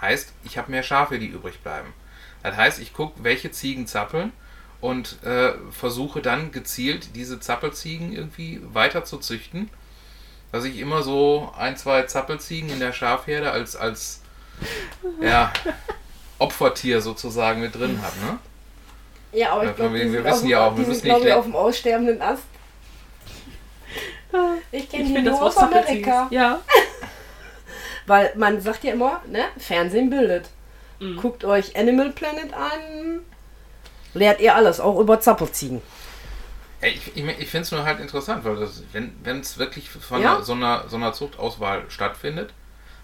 Heißt, ich habe mehr Schafe, die übrig bleiben. Das heißt, ich gucke, welche Ziegen zappeln und äh, versuche dann gezielt diese Zappelziegen irgendwie weiter zu züchten. Dass ich immer so ein, zwei Zappelziegen in der Schafherde als, als ja, Opfertier sozusagen mit drin habe. Ne? Ja, aber ich glaube, wir- wissen ja auch, wir glaube nicht auf dem aussterbenden Ast. Ich kenne die nur aus. Amerika. Ja. Weil man sagt ja immer, ne, Fernsehen bildet. Mhm. Guckt euch Animal Planet an. Lehrt ihr alles, auch über Zappelziegen. Ich ich, ich finde es nur halt interessant, weil das, wenn es wirklich von Ja. einer, so, einer, so einer Zuchtauswahl stattfindet,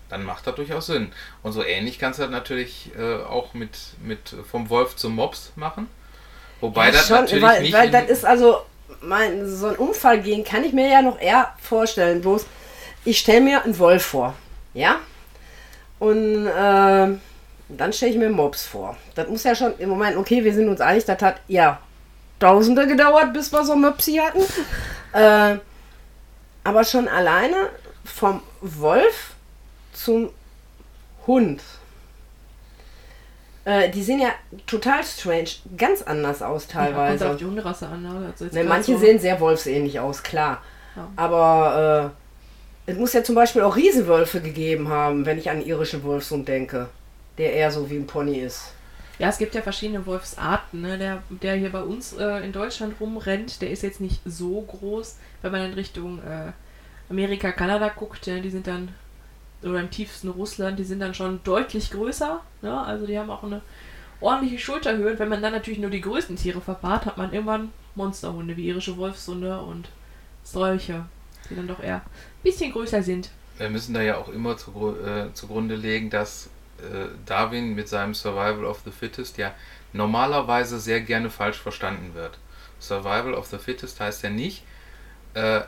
dann macht das durchaus Sinn. Und so ähnlich kannst du das natürlich äh, auch mit, mit vom Wolf zum Mops machen. Wobei Ja, das schon, natürlich weil, nicht. weil das ist also, mein, so ein Unfall gehen kann ich mir ja noch eher vorstellen. Bloß, ich stelle mir einen Wolf vor. Ja? Und äh, dann stelle ich mir Mops vor. Das muss ja schon im Moment, okay, wir sind uns einig, das hat ja Tausende gedauert, bis wir so Möpsi hatten. äh, aber schon alleine vom Wolf zum Hund. Äh, die sehen ja total strange, ganz anders aus Kommt teilweise. auf die Hunderasse an. Ne? Also Ne, grad manche so- sehen sehr wolfsähnlich aus, klar. Ja. Aber äh, es muss ja zum Beispiel auch Riesenwölfe gegeben haben, wenn ich an den irischen Wolfshund denke, der eher so wie ein Pony ist. Ja, es gibt ja verschiedene Wolfsarten. Ne? Der, der hier bei uns äh, in Deutschland rumrennt, der ist jetzt nicht so groß. Wenn man in Richtung äh, Amerika, Kanada guckt, ja, die sind dann, oder im tiefsten Russland, die sind dann schon deutlich größer. Ne? Also die haben auch eine ordentliche Schulterhöhe. Und wenn man dann natürlich nur die größten Tiere verpaart, hat man irgendwann Monsterhunde wie irische Wolfshunde und solche, die dann doch eher ein bisschen größer sind. Wir müssen da ja auch immer zu, äh, zugrunde legen, dass Darwin mit seinem Survival of the Fittest ja normalerweise sehr gerne falsch verstanden wird. Survival of the Fittest heißt ja nicht, äh,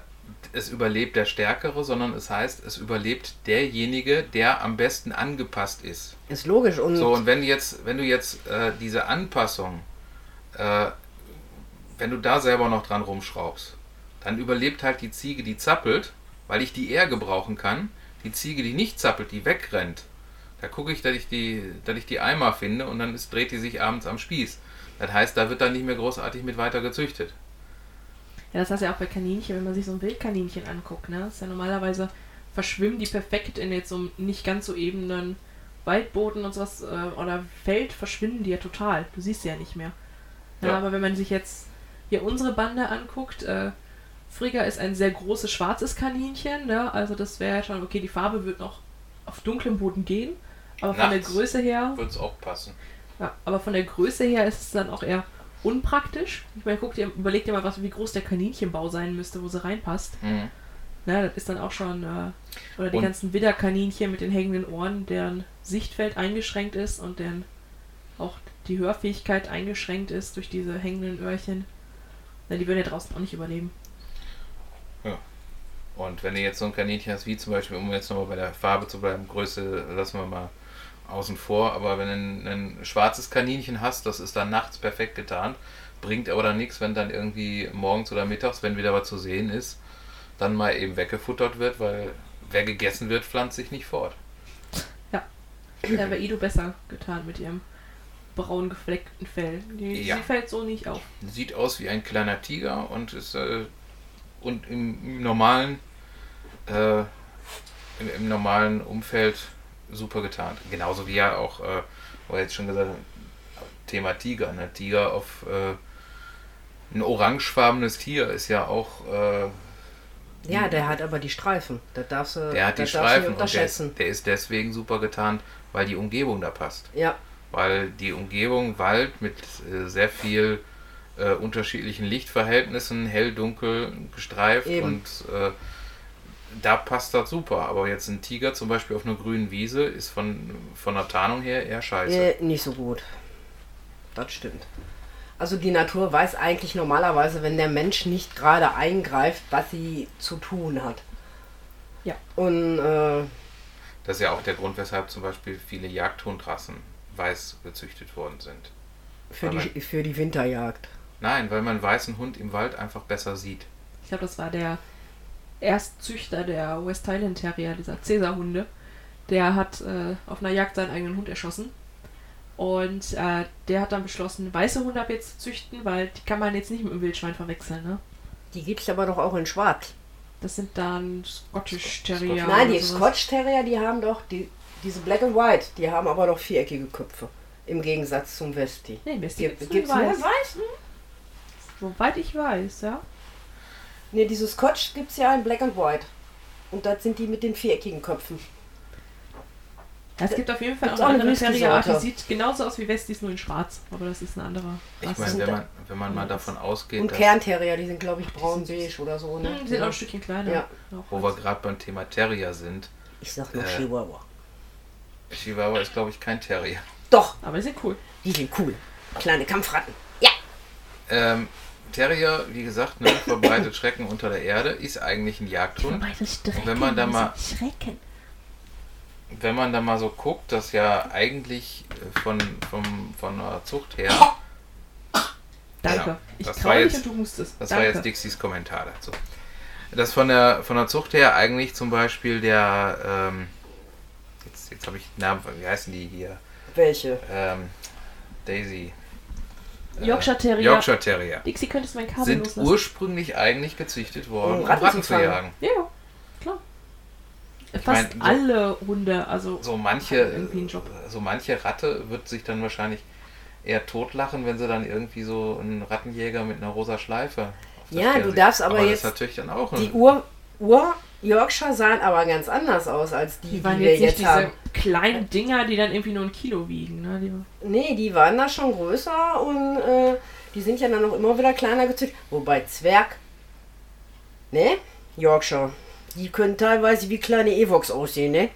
es überlebt der Stärkere, sondern es heißt, es überlebt derjenige, der am besten angepasst ist. Ist logisch. Und So, und wenn jetzt, wenn du jetzt äh, diese Anpassung, äh, wenn du da selber noch dran rumschraubst, dann überlebt halt die Ziege, die zappelt, weil ich die eher gebrauchen kann. Die Ziege, die nicht zappelt, die wegrennt. Da gucke ich, dass ich die, dass ich die Eimer finde und dann ist, dreht die sich abends am Spieß. Das heißt, da wird dann nicht mehr großartig mit weiter gezüchtet. Ja, das heißt ja auch bei Kaninchen, wenn man sich so ein Wildkaninchen anguckt, ne? Das ist ja normalerweise verschwimmen die perfekt in jetzt so einem nicht ganz so ebenen Waldboden und sowas äh, oder Feld verschwinden die ja total. Du siehst sie ja nicht mehr. Ja, Ja. aber wenn man sich jetzt hier unsere Bande anguckt, äh, Frigga ist ein sehr großes schwarzes Kaninchen, ne? Also das wäre ja schon, okay, die Farbe wird noch auf dunklem Boden gehen, aber von der Nachts. Größe her Würde es auch passen. ja, aber von der Größe her ist es dann auch eher unpraktisch. Ich meine, guck dir, überleg dir mal, was, wie groß der Kaninchenbau sein müsste, wo sie reinpasst. Mhm. Na, das ist dann auch schon, äh, oder die Und- ganzen Widderkaninchen mit den hängenden Ohren, deren Sichtfeld eingeschränkt ist und deren auch die Hörfähigkeit eingeschränkt ist durch diese hängenden Öhrchen. Na, die würden ja draußen auch nicht überleben. Und wenn du jetzt so ein Kaninchen hast, wie zum Beispiel, um jetzt nochmal bei der Farbe zu bleiben, Größe lassen wir mal außen vor, aber wenn du ein, ein schwarzes Kaninchen hast, das ist dann nachts perfekt getarnt, bringt aber dann nichts, wenn dann irgendwie morgens oder mittags, wenn wieder was zu sehen ist, dann mal eben weggefuttert wird, weil wer gegessen wird, pflanzt sich nicht fort. Da wäre Ido besser getan mit ihrem braun gefleckten Fell. Die, Ja. Sie fällt so nicht auf. Sieht aus wie ein kleiner Tiger und ist äh, und im, im normalen äh, im, im normalen Umfeld super getarnt. Genauso wie ja auch, äh, wo er jetzt schon gesagt hat, Thema Tiger. Ne? Tiger auf äh, ein orangefarbenes Tier ist ja auch, äh, ja, der hat aber die Streifen. Das darfst du, der hat die Streifen nicht und der unterschätzen. ist, der ist deswegen super getarnt, weil die Umgebung da passt. Ja, weil die Umgebung Wald mit äh, sehr viel äh, unterschiedlichen Lichtverhältnissen, hell, dunkel, gestreift Eben. und äh, da passt das super. Aber jetzt ein Tiger zum Beispiel auf einer grünen Wiese ist von, von der Tarnung her eher scheiße. äh, nicht so gut. Das stimmt. Also die Natur weiß eigentlich normalerweise, wenn der Mensch nicht gerade eingreift, was sie zu tun hat. Ja. Und äh, Das ist ja auch der Grund, weshalb zum Beispiel viele Jagdhundrassen weiß gezüchtet worden sind. für, die, für die Winterjagd. Nein, weil man einen weißen Hund im Wald einfach besser sieht. Ich glaube, das war der Erstzüchter der West Highland Terrier, dieser Cäsar-Hunde. Der hat äh, auf einer Jagd seinen eigenen Hund erschossen. Und äh, der hat dann beschlossen, weiße Hunde ab jetzt zu züchten, weil die kann man jetzt nicht mit dem Wildschwein verwechseln. Ne? Die gibt es aber doch auch in Schwarz. Das sind dann Scottish Scottish- Terrier. Nein, die. Scotch Terrier, die haben doch die, diese Black and White, die haben aber doch viereckige Köpfe. Im Gegensatz zum Westie. Nee, Westie Gibt gibt's nur nur weiß. weiß? Soweit ich weiß, ja. Ne, diese Scotch gibt es ja in Black and White. Und das sind die mit den viereckigen Köpfen. Ja, Es gibt auf jeden Fall auch eine auch eine andere Terrierart, die sieht genauso aus wie Westies, nur in schwarz. Aber das ist eine andere Ich meine, wenn man, wenn man mal davon ausgeht, Und Kernterrier, die sind glaube ich braun-beige oder so. Ne? Hm, die sind auch ein Stückchen kleiner. Ja. Auch wo wir gerade beim Thema Terrier sind, Ich sag nur Äh, Chihuahua. Chihuahua ist, glaube ich, kein Terrier. Doch, Aber die sind cool. die sind cool. Kleine Kampfratten. Ja. Ähm, Terrier, wie gesagt, ne, verbreitet Schrecken unter der Erde, ist eigentlich ein Jagdhund. Und wenn man da mal, Schrecken. wenn man da mal so guckt, dass ja eigentlich äh, von, vom, von der Zucht her, Danke. Ja, ich das war mich jetzt- und du musstest. das Danke. war jetzt Dixies Kommentar dazu, dass von der, von der Zucht her eigentlich zum Beispiel der, ähm, jetzt, jetzt habe ich den Namen, wie heißen die hier? Welche? Ähm, Daisy. Äh, Yorkshire Terrier. Yorkshire Terrier. Dixie, könntest du mein Kabel Sind loslassen? ursprünglich eigentlich gezüchtet worden, Um um Ratten Ratten zu jagen. Ja, klar. Fast mein, so- alle Hunde, also So manche, Job. so manche Ratte wird sich dann wahrscheinlich eher totlachen, wenn sie dann irgendwie so einen Rattenjäger mit einer rosa Schleife. Ja, Stirn du sieht. darfst aber das jetzt natürlich dann auch Die ein, Ur, Yorkshire sahen aber ganz anders aus als die, die die, waren wir jetzt nicht jetzt diese haben. kleinen Dinger, die dann irgendwie nur ein Kilo wiegen. Ne? Die, Nee, die waren da schon größer und äh, die sind ja dann noch immer wieder kleiner gezüchtet. Wobei Zwerg, ne? Yorkshire, die können teilweise wie kleine Evox aussehen, ne?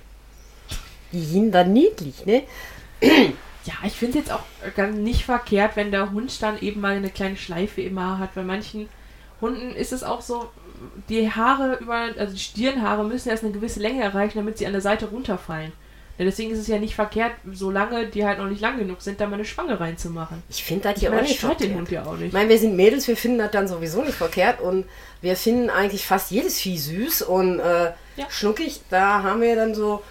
Die sind dann niedlich, ne? ja, ich finde es jetzt auch ganz nicht verkehrt, wenn der Hund dann eben mal eine kleine Schleife immer hat. Bei manchen Hunden ist es auch so, die Haare über, also die Stirnhaare müssen erst eine gewisse Länge erreichen, damit sie an der Seite runterfallen. Ja, deswegen ist es ja nicht verkehrt, solange die halt noch nicht lang genug sind, da mal eine Spange reinzumachen. Ich finde das Ich hier auch nicht stört den verkehrt. Hund ja auch Ich nicht. meine, wir sind Mädels, wir finden das dann sowieso nicht verkehrt und wir finden eigentlich fast jedes Vieh süß und äh, Ja. schnuckig. Da haben wir dann so,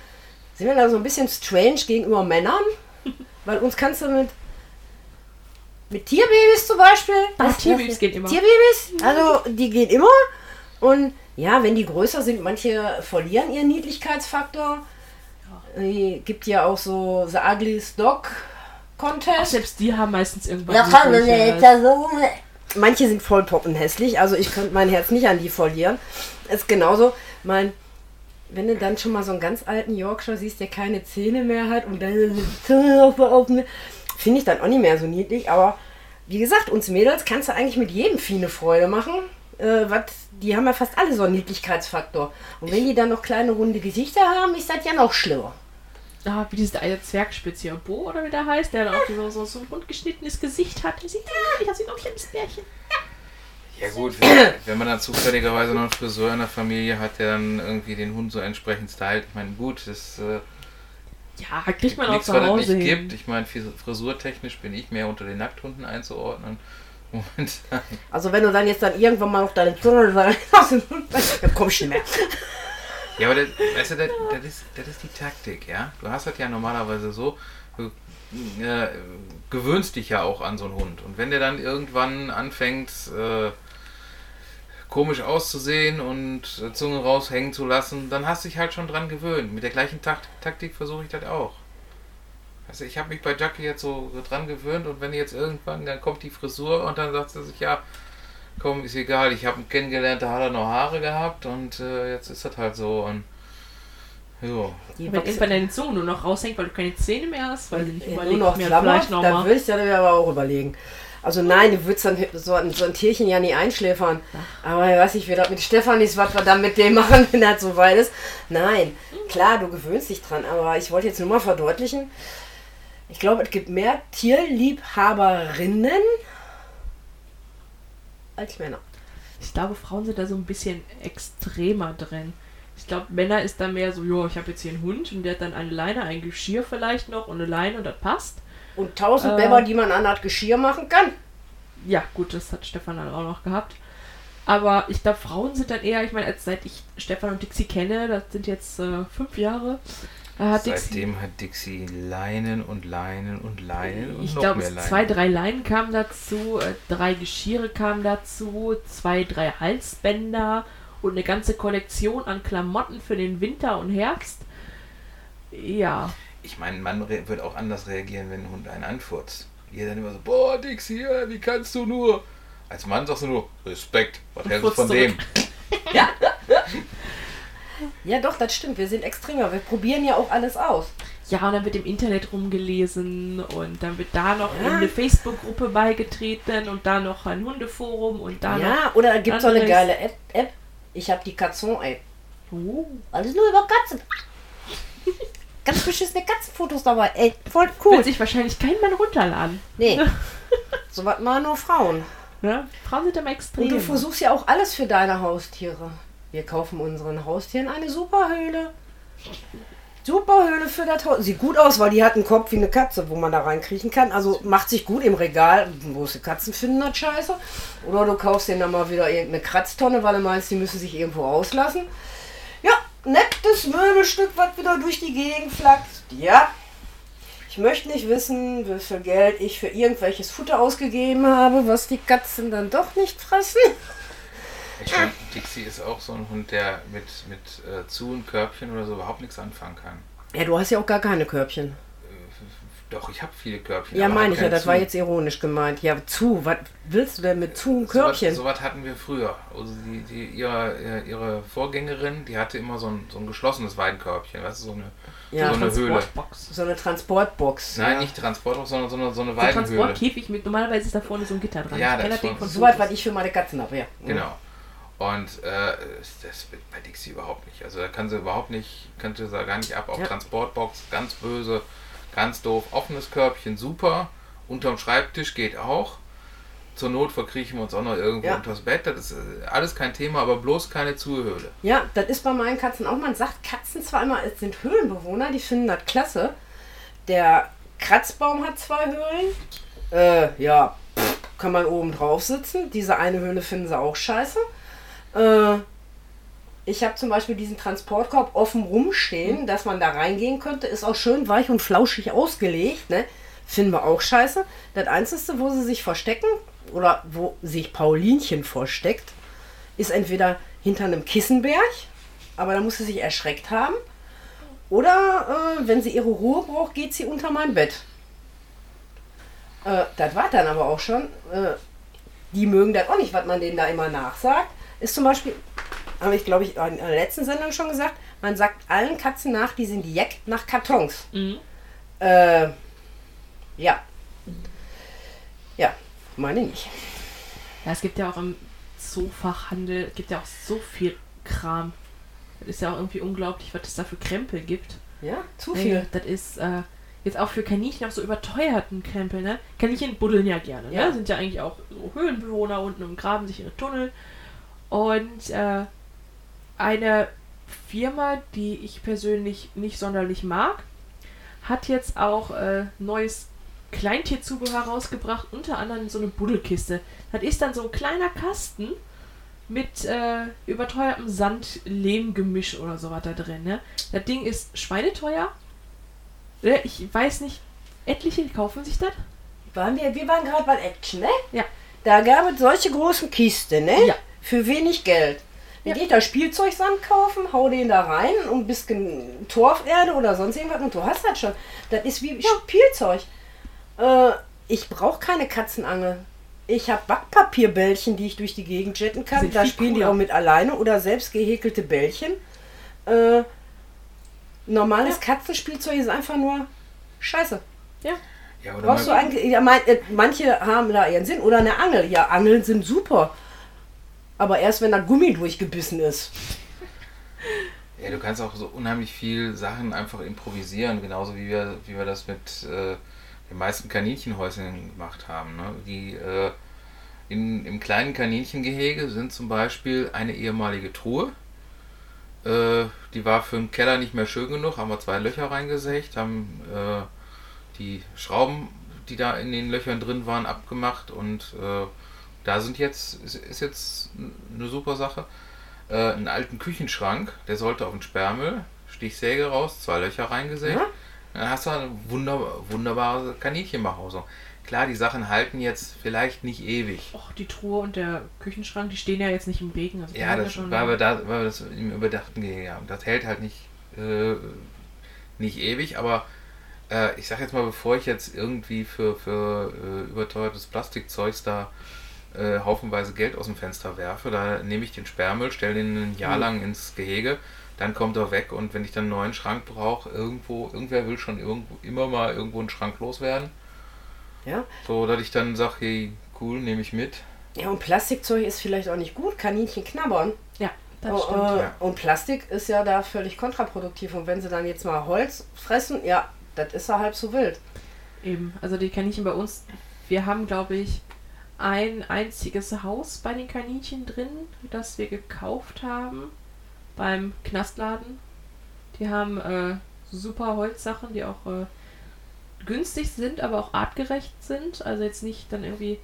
sind wir da so ein bisschen strange gegenüber Männern, weil uns kannst du mit mit Tierbabys zum Beispiel. Was- Tierbabys gehen immer. Tierbabys, also die gehen immer und ja, wenn die größer sind, manche verlieren ihren Niedlichkeitsfaktor. Äh, gibt ja auch so The Ugliest Dog Auch Contest. selbst die haben meistens irgendwann. Ja, kann man also, Manche sind voll poppenhässlich, also ich könnte mein Herz nicht an die verlieren. Ist genauso, mein, wenn du dann schon mal so einen ganz alten Yorkshire siehst, der keine Zähne mehr hat und dann finde ich dann auch nicht mehr so niedlich. Aber wie gesagt, uns Mädels kannst du eigentlich mit jedem Vieh eine Freude machen. Äh, wat, die haben ja fast alle so einen Niedlichkeitsfaktor. Und wenn die dann noch kleine runde Gesichter haben, ist das ja noch schlimmer. Ah, wie dieser eine Zwergspitz hier, Bo oder wie der heißt, der dann auch so, so, so ein rundgeschnittenes Gesicht hat. Der sieht ja, das sieht auch ein Bärchen. Ja gut, wenn, wenn man dann zufälligerweise noch einen Friseur in der Familie hat, der dann irgendwie den Hund so entsprechend stylt, ich meine, gut, das äh, Ja, kriegt man auch nichts, zu was es Hause nicht hin. gibt. Ich meine, fris- frisurtechnisch bin ich mehr unter den Nackthunden einzuordnen. Momentan. Also wenn du dann jetzt dann irgendwann mal noch deine Zunge Mund dann kommst du nicht mehr. Ja, aber das, weißt du, das, das, ist, das ist die Taktik, ja? Du hast das ja normalerweise so, du äh, gewöhnst dich ja auch an so einen Hund. Und wenn der dann irgendwann anfängt, äh, komisch auszusehen und äh, Zunge raushängen zu lassen, dann hast du dich halt schon dran gewöhnt. Mit der gleichen Takt Taktik versuche ich das auch. Also ich habe mich bei Jackie jetzt so dran gewöhnt und wenn jetzt irgendwann, dann kommt die Frisur und dann sagt sie sich, ja, komm, ist egal, ich habe ihn kennengelernt, da hat er noch Haare gehabt und äh, jetzt ist das halt so und jo. Die Wenn irgendwann deine Zunge nur noch raushängt, weil du keine Zähne mehr hast, weil sie nicht Ja, überlegt nur noch mir Klammer, vielleicht da nochmal. würde ich dann aber auch überlegen. Also nein, du würdest dann so ein, so ein Tierchen ja nie einschläfern. Aber ich weiß nicht, wie das mit Stefan ist, was wir dann mit dem machen, wenn das so weit ist. Nein, klar, du gewöhnst dich dran, aber ich wollte jetzt nur mal verdeutlichen, ich glaube, es gibt mehr Tierliebhaberinnen als Männer. Ich glaube, Frauen sind da so ein bisschen extremer drin. Ich glaube, Männer ist da mehr so, jo, ich habe jetzt hier einen Hund und der hat dann eine Leine, ein Geschirr vielleicht noch und eine Leine und das passt. Und tausend Äh. Bäber, die man an das Geschirr machen kann. Ja, gut, das hat Stefan dann auch noch gehabt. Aber ich glaube, Frauen sind dann eher, ich meine, als seit ich Stefan und Dixie kenne, das sind jetzt äh, fünf Jahre, hat Seitdem hat Dixie Leinen und Leinen und Leinen und ich noch glaube, mehr Leinen. zwei, drei Leinen kamen dazu, äh, drei Geschirre kamen dazu, zwei, drei Halsbänder und eine ganze Kollektion an Klamotten für den Winter und Herbst. Ja, Ich meine, ein Mann re- wird auch anders reagieren, wenn ein Hund einen anfurzt. Ihr dann immer so, boah, Dixie, wie kannst du nur? Als Mann sagst du nur, Respekt, was hältst du von dem? Ja, doch, das stimmt. Wir sind extremer. Wir probieren ja auch alles aus. Ja, und dann wird im Internet rumgelesen und dann wird da noch Ja. in eine Facebook-Gruppe beigetreten und da noch ein Hundeforum und da Ja, oder gibt so eine geile App. App. Ich habe die Katzon-App. noch. Oh. Alles nur über Katzen. ganz beschissene Katzenfotos dabei. Ey, voll cool. sich wahrscheinlich kein Mann runterladen. Nee. so was machen nur Frauen. Ja? Frauen sind immer extrem. Und du versuchst ja auch alles für deine Haustiere. Wir kaufen unseren Haustieren eine Superhöhle. Superhöhle für das Haus. Sieht gut aus, weil die hat einen Kopf wie eine Katze, wo man da reinkriechen kann. Also macht sich gut im Regal. Große Katzen finden das scheiße. Oder du kaufst denen dann mal wieder irgendeine Kratztonne, weil du meinst, die müssen sich irgendwo auslassen. Ja, nettes Möbelstück, was wieder durch die Gegend flackt. Ja. Ich möchte nicht wissen, wie viel Geld ich für irgendwelches Futter ausgegeben habe, was die Katzen dann doch nicht fressen. Ich finde, Dixie ist auch so ein Hund, der mit, mit äh, Zu- und Körbchen oder so überhaupt nichts anfangen kann. Ja, du hast ja auch gar keine Körbchen. Äh, Doch, ich habe viele Körbchen. Ja, meine ich ja, das war Zu. jetzt ironisch gemeint. Ja, zu, was willst du denn mit zu und So was- Körbchen? So was hatten wir früher. Also die, die, ihre, äh, ihre Vorgängerin, die hatte immer so ein, so ein geschlossenes Weidenkörbchen, weißt du, so eine, Ja, so eine Höhle. Transportbox. So eine Transportbox. Nein, ja. nicht Transport, sondern so eine, so eine So ein Weidenhöhle. Transportkäfig mit, normalerweise ist da vorne so ein Gitter dran. Ja, Ich das Ding war- von So Fotos. was ich für meine Katzen habe, ja. Genau. Und äh, das wird bei Dixie überhaupt nicht. Also da kann sie überhaupt nicht, könnte sie gar nicht ab. Auch Ja. Transportbox, ganz böse, ganz doof. Offenes Körbchen, super. Unterm Schreibtisch geht auch. Zur Not verkriechen wir uns auch noch irgendwo Ja. unters Bett. Das ist äh, alles kein Thema, aber bloß keine Zuhöhle. Ja, das ist bei meinen Katzen auch. Man sagt Katzen zwar immer, es sind Höhlenbewohner, die finden das klasse. Der Kratzbaum hat zwei Höhlen. Äh, ja, kann man oben drauf sitzen. Diese eine Höhle finden sie auch scheiße. Äh, ich habe zum Beispiel diesen Transportkorb offen rumstehen, dass man da reingehen könnte. Ist auch schön weich und flauschig ausgelegt. Ne? Finden wir auch scheiße. Das Einzige, wo sie sich verstecken oder wo sich Paulinchen versteckt, ist entweder hinter einem Kissenberg, aber da muss sie sich erschreckt haben. Oder äh, wenn sie ihre Ruhe braucht, geht sie unter mein Bett. Äh, das war dann aber auch schon. Äh, die mögen das auch nicht, was man denen da immer nachsagt. Ist zum Beispiel, habe ich glaube ich in der letzten Sendung schon gesagt, man sagt allen Katzen nach, die sind jeck nach Kartons. Mhm. Äh, ja. Ja, meine nicht. Ja, es gibt ja auch im Zoofachhandel, gibt ja auch so viel Kram. Das ist ja auch irgendwie unglaublich, was es da für Krempel gibt. Ja, zu viel. Das ist äh, jetzt auch für Kaninchen auch so überteuerten Krempel, ne? Kaninchen buddeln ja gerne, Ja. ne? Sind ja eigentlich auch so Höhlenbewohner unten und graben sich ihre Tunnel. Und äh, eine Firma, die ich persönlich nicht sonderlich mag, hat jetzt auch äh, neues Kleintierzubehör rausgebracht, unter anderem so eine Buddelkiste. Das ist dann so ein kleiner Kasten mit äh, überteuertem Sand-Lehm-Gemisch oder sowas da drin. Ne? Das Ding ist schweineteuer. Ne, Ich weiß nicht, etliche kaufen sich das. Waren wir, wir waren gerade bei Action, ne? Ja. Da gab es solche großen Kisten, ne? Ja. Für wenig Geld. Dann Ja. gehe ich da Spielzeugsand kaufen, hau den da rein und ein bisschen Torferde oder sonst irgendwas und du hast das schon. Das ist wie Spielzeug. Äh, ich brauche keine Katzenangel. Ich habe Backpapierbällchen, die ich durch die Gegend jetten kann. Sind Da spielen die cooler. auch mit alleine oder selbst gehäkelte Bällchen. Äh, normales Katzenspielzeug ist einfach nur Scheiße. Ja. Ja, oder Brauchst du eigentlich, ja, mein, äh, manche haben da ihren Sinn. Oder eine Angel. Ja, Angeln sind super. Aber erst wenn da Gummi durchgebissen ist. ja, du kannst auch so unheimlich viel Sachen einfach improvisieren, genauso wie wir, wie wir das mit äh, den meisten Kaninchenhäuschen gemacht haben. Ne? Die äh, in, im kleinen Kaninchengehege sind zum Beispiel eine ehemalige Truhe. Äh, die war für den Keller nicht mehr schön genug, haben wir zwei Löcher reingesägt, haben äh, die Schrauben, die da in den Löchern drin waren, abgemacht und äh, da sind jetzt, ist, jetzt eine super Sache. Äh, einen alten Küchenschrank, der sollte auf den Sperrmüll, Stichsäge raus, zwei Löcher reingesägt. Ja. Dann hast du eine wunder, wunderbare Kaninchenbehausung. Klar, die Sachen halten jetzt vielleicht nicht ewig. Och, die Truhe und der Küchenschrank, die stehen ja jetzt nicht im Regen. Also Ja, das, schon. weil, wir da, weil wir das im überdachten Gehege haben. Das hält halt nicht, äh, nicht ewig, aber äh, ich sag jetzt mal, bevor ich jetzt irgendwie für, für äh, überteuertes Plastikzeugs da äh, haufenweise Geld aus dem Fenster werfe, da nehme ich den Sperrmüll, stelle den ein Jahr Mhm. lang ins Gehege, dann kommt er weg und wenn ich dann einen neuen Schrank brauche, irgendwo, irgendwer will schon irgendwo, immer mal irgendwo einen Schrank loswerden. Ja. So, dass ich dann sage, hey, cool, nehme ich mit. Ja, und Plastikzeug ist vielleicht auch nicht gut. Kaninchen knabbern. Ja. Das Oh, stimmt. äh, Ja. Und Plastik ist ja da völlig kontraproduktiv. Und wenn sie dann jetzt mal Holz fressen, ja, das ist ja halb so wild. Eben. Also die Kaninchen bei uns, wir haben, glaube ich, ein einziges Haus bei den Kaninchen drin, das wir gekauft haben beim Knastladen. Die haben äh, super Holzsachen, die auch äh, günstig sind, aber auch artgerecht sind. Also jetzt nicht dann irgendwie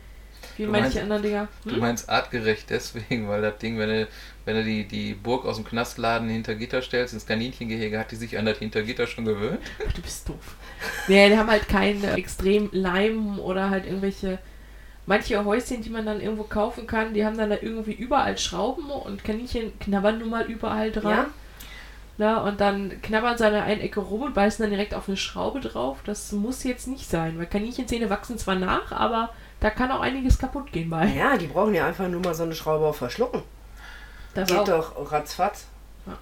wie Du manche meinst- anderen Dinger. Du Hm? meinst artgerecht deswegen, weil das Ding, wenn du, wenn du die, die Burg aus dem Knastladen hinter Gitter stellst, ins Kaninchengehege, hat die sich an das Hintergitter schon gewöhnt? Ach, du bist doof. Nee, die haben halt keinen äh, extrem Leim oder halt irgendwelche. Manche Häuschen, die man dann irgendwo kaufen kann, die haben dann da irgendwie überall Schrauben und Kaninchen knabbern nun mal überall dran. Ja. Na, und dann knabbern sie an der einen Ecke rum und beißen dann direkt auf eine Schraube drauf. Das muss jetzt nicht sein, weil Kaninchenzähne wachsen zwar nach, aber da kann auch einiges kaputt gehen bei. Ja, die brauchen ja einfach nur mal so eine Schraube auf verschlucken. Das Geht auch. doch ratzfatz. Ja.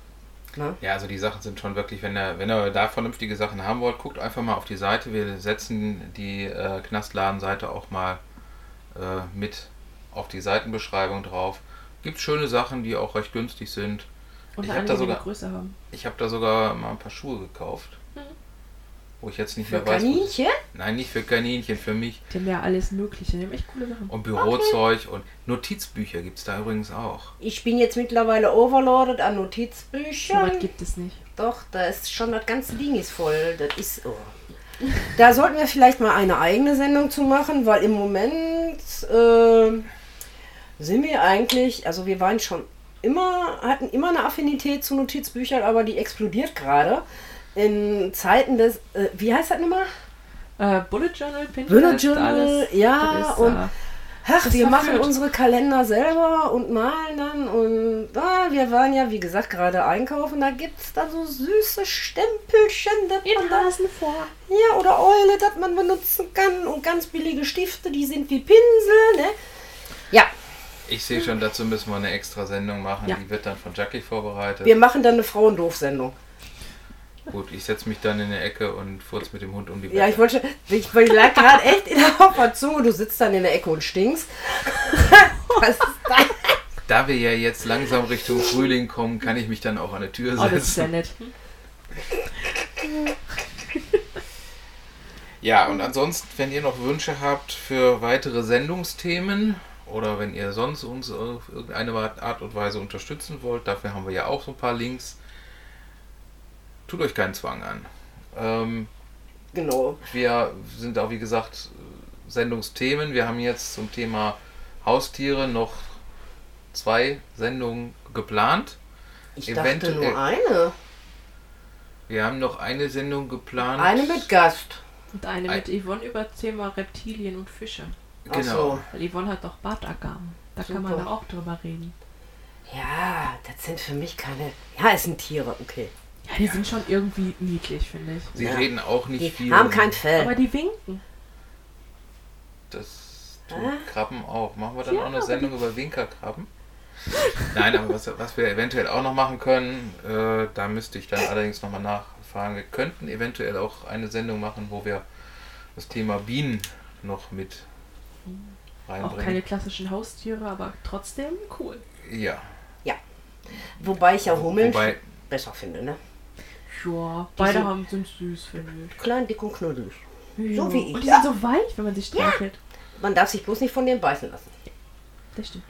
Na? Ja, also die Sachen sind schon wirklich, wenn ihr, wenn ihr da vernünftige Sachen haben wollt, guckt einfach mal auf die Seite. Wir setzen die äh, Knastladenseite auch mal äh, mit auf die Seitenbeschreibung drauf. Gibt schöne Sachen, die auch recht günstig sind. Und ich eine hab da sogar- Größe haben. Ich habe da sogar mal ein paar Schuhe gekauft. Mhm. Wo ich jetzt nicht Für mehr weiß. wo- Kaninchen? Nein, nicht für Kaninchen, für mich. Die haben ja alles Mögliche. Die haben echt coole Sachen. Und Bürozeug und Notizbücher gibt es da übrigens auch. Ich bin jetzt mittlerweile overloaded an So Notizbüchern. was gibt es nicht. Doch, da ist schon das ganze Ding ist voll. Das ist. Oh. Da sollten wir vielleicht mal eine eigene Sendung zu machen, weil im Moment äh, sind wir eigentlich, also wir waren schon immer, hatten immer eine Affinität zu Notizbüchern, aber die explodiert gerade. In Zeiten des, äh, wie heißt das nochmal? Äh, Bullet Journal, Pinterest, Bullet Journal, alles. ja, und Ach, Das wir machen verführt. unsere Kalender selber und malen dann und ah, wir waren ja, wie gesagt, gerade einkaufen, da gibt es dann so süße Stempelchen, dass man da, vor. ja, oder Eule, das man benutzen kann und ganz billige Stifte, die sind wie Pinsel, ne? Ja, Ich sehe schon, dazu müssen wir eine extra Sendung machen. Ja. Die wird dann von Jackie vorbereitet. wir machen dann eine Frauendoof-Sendung. Gut, ich setze mich dann in der Ecke und furz mit dem Hund um die Ja, ich wollte, ich, ich lag gerade echt in der auf der Zunge, du sitzt dann in der Ecke und stinkst. Was ist das? Da wir ja jetzt langsam Richtung Frühling kommen, kann ich mich dann auch an die Tür Oh, das ist sehr setzen. nett. Ja, und ansonsten, wenn ihr noch Wünsche habt für weitere Sendungsthemen oder wenn ihr sonst uns auf irgendeine Art und Weise unterstützen wollt, dafür haben wir ja auch so ein paar Links. Tut euch keinen Zwang an. Ähm, Genau. wir sind auch, wie gesagt, Sendungsthemen. Wir haben jetzt zum Thema Haustiere noch zwei Sendungen geplant. Ich dachte Eventuell- nur eine. Wir haben noch eine Sendung geplant. Eine mit Gast. Und eine Ein- mit Yvonne über das Thema Reptilien und Fische. Ach Genau. so. Weil Yvonne hat doch Bartagamen. Da kann man Super. da auch drüber reden. Ja, das sind für mich keine. Ja, es sind Tiere, okay. Ja, die sind schon irgendwie niedlich, finde ich. Sie Ja. reden auch nicht Die viel. haben kein Fell. Aber die winken. Das tun Hä? Krabben auch. Machen wir dann Ja, auch eine aber Sendung über Winkerkrabben? Nein, aber was, was wir eventuell auch noch machen können, äh, da müsste ich dann allerdings nochmal nachfragen. Wir könnten eventuell auch eine Sendung machen, wo wir das Thema Bienen noch mit Auch keine reinbringen. klassischen Haustiere, aber trotzdem cool. Ja, Wobei ich ja Hummeln wobei, besser finde, ne? Ja, beide sind- haben, sind süß, finde ich. Klein, dick und knuddelig. Ja. So wie ich, Und die ja. sind so weich, wenn man sich streichelt. Man darf sich bloß nicht von denen beißen lassen. Das stimmt.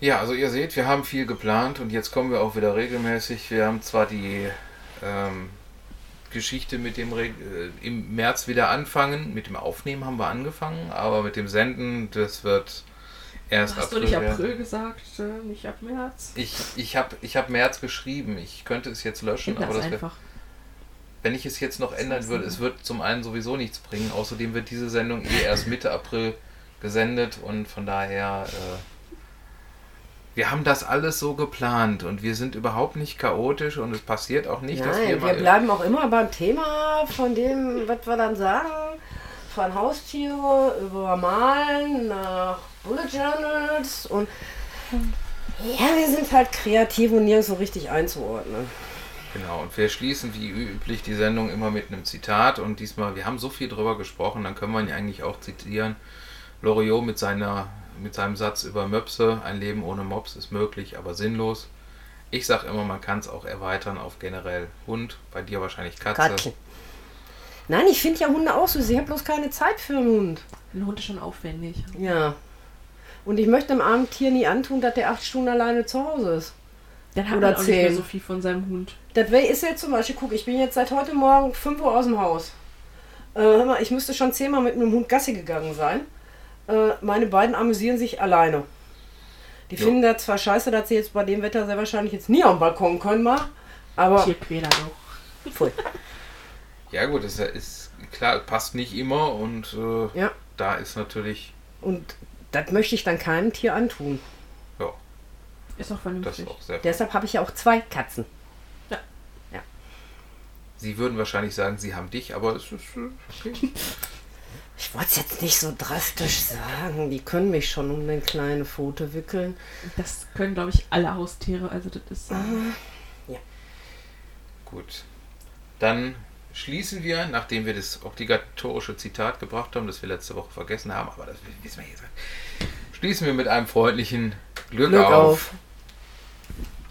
ja, also ihr seht, wir haben viel geplant und jetzt kommen wir auch wieder regelmäßig. Wir haben zwar die ähm, Geschichte mit dem Re äh, im März wieder anfangen, mit dem Aufnehmen haben wir angefangen, aber mit dem Senden, das wird erst Hast du April nicht werden. April gesagt, äh, nicht ab März? Ich, ich habe ich hab März geschrieben. Ich könnte es jetzt löschen, Ändert aber das wär, einfach. wenn ich es jetzt noch ändern heißt würde, es wird zum einen sowieso nichts bringen. Außerdem wird diese Sendung eh erst Mitte April gesendet und von daher. Äh, wir haben das alles so geplant und wir sind überhaupt nicht chaotisch und es passiert auch nicht, dass wir Nein, wir bleiben auch immer beim Thema von dem, was wir dann sagen. Von Haustiere über Malen nach Bullet Journals und ja, wir sind halt kreativ und nirgends so richtig einzuordnen. Genau, und wir schließen wie üblich die Sendung immer mit einem Zitat und diesmal, wir haben so viel drüber gesprochen, dann können wir ihn eigentlich auch zitieren. Loriot mit seiner mit seinem Satz über Möpse, ein Leben ohne Mops ist möglich, aber sinnlos. Ich sage immer, man kann es auch erweitern auf generell Hund, bei dir wahrscheinlich Katze. Katze. Nein, ich finde ja Hunde auch süß. Ich habe bloß keine Zeit für einen Hund. Ein Hund ist schon aufwendig. Ja. Und ich möchte dem armen Tier nie antun, dass der acht Stunden alleine zu Hause ist. Dann hat Oder man auch nicht mehr zehn. so viel von seinem Hund. Das ist jetzt zum Beispiel, guck, ich bin jetzt seit heute Morgen 5 Uhr aus dem Haus. Äh, hör mal, ich müsste schon zehnmal mit einem Hund Gassi gegangen sein. Äh, meine beiden amüsieren sich alleine. Die Ja. finden das zwar scheiße, dass sie jetzt bei dem Wetter sehr wahrscheinlich jetzt nie am Balkon können mal, aber Tierquäler doch. voll. Ja gut, das ist klar, passt nicht immer und äh, Ja. da ist natürlich, Und das möchte ich dann keinem Tier antun. ja, Ist auch das vernünftig. ist auch sehr Deshalb habe ich ja auch zwei Katzen. Sie würden wahrscheinlich sagen, sie haben dich, aber es ist äh, okay. Ich wollte es jetzt nicht so drastisch sagen. Die können mich schon um eine kleine Pfote wickeln. Das können, glaube ich, alle Haustiere. Also das ist. äh, Gut. Dann schließen wir, nachdem wir das obligatorische Zitat gebracht haben, das wir letzte Woche vergessen haben, aber das wissen wir jetzt. Schließen wir mit einem freundlichen Glück, Glück auf. auf.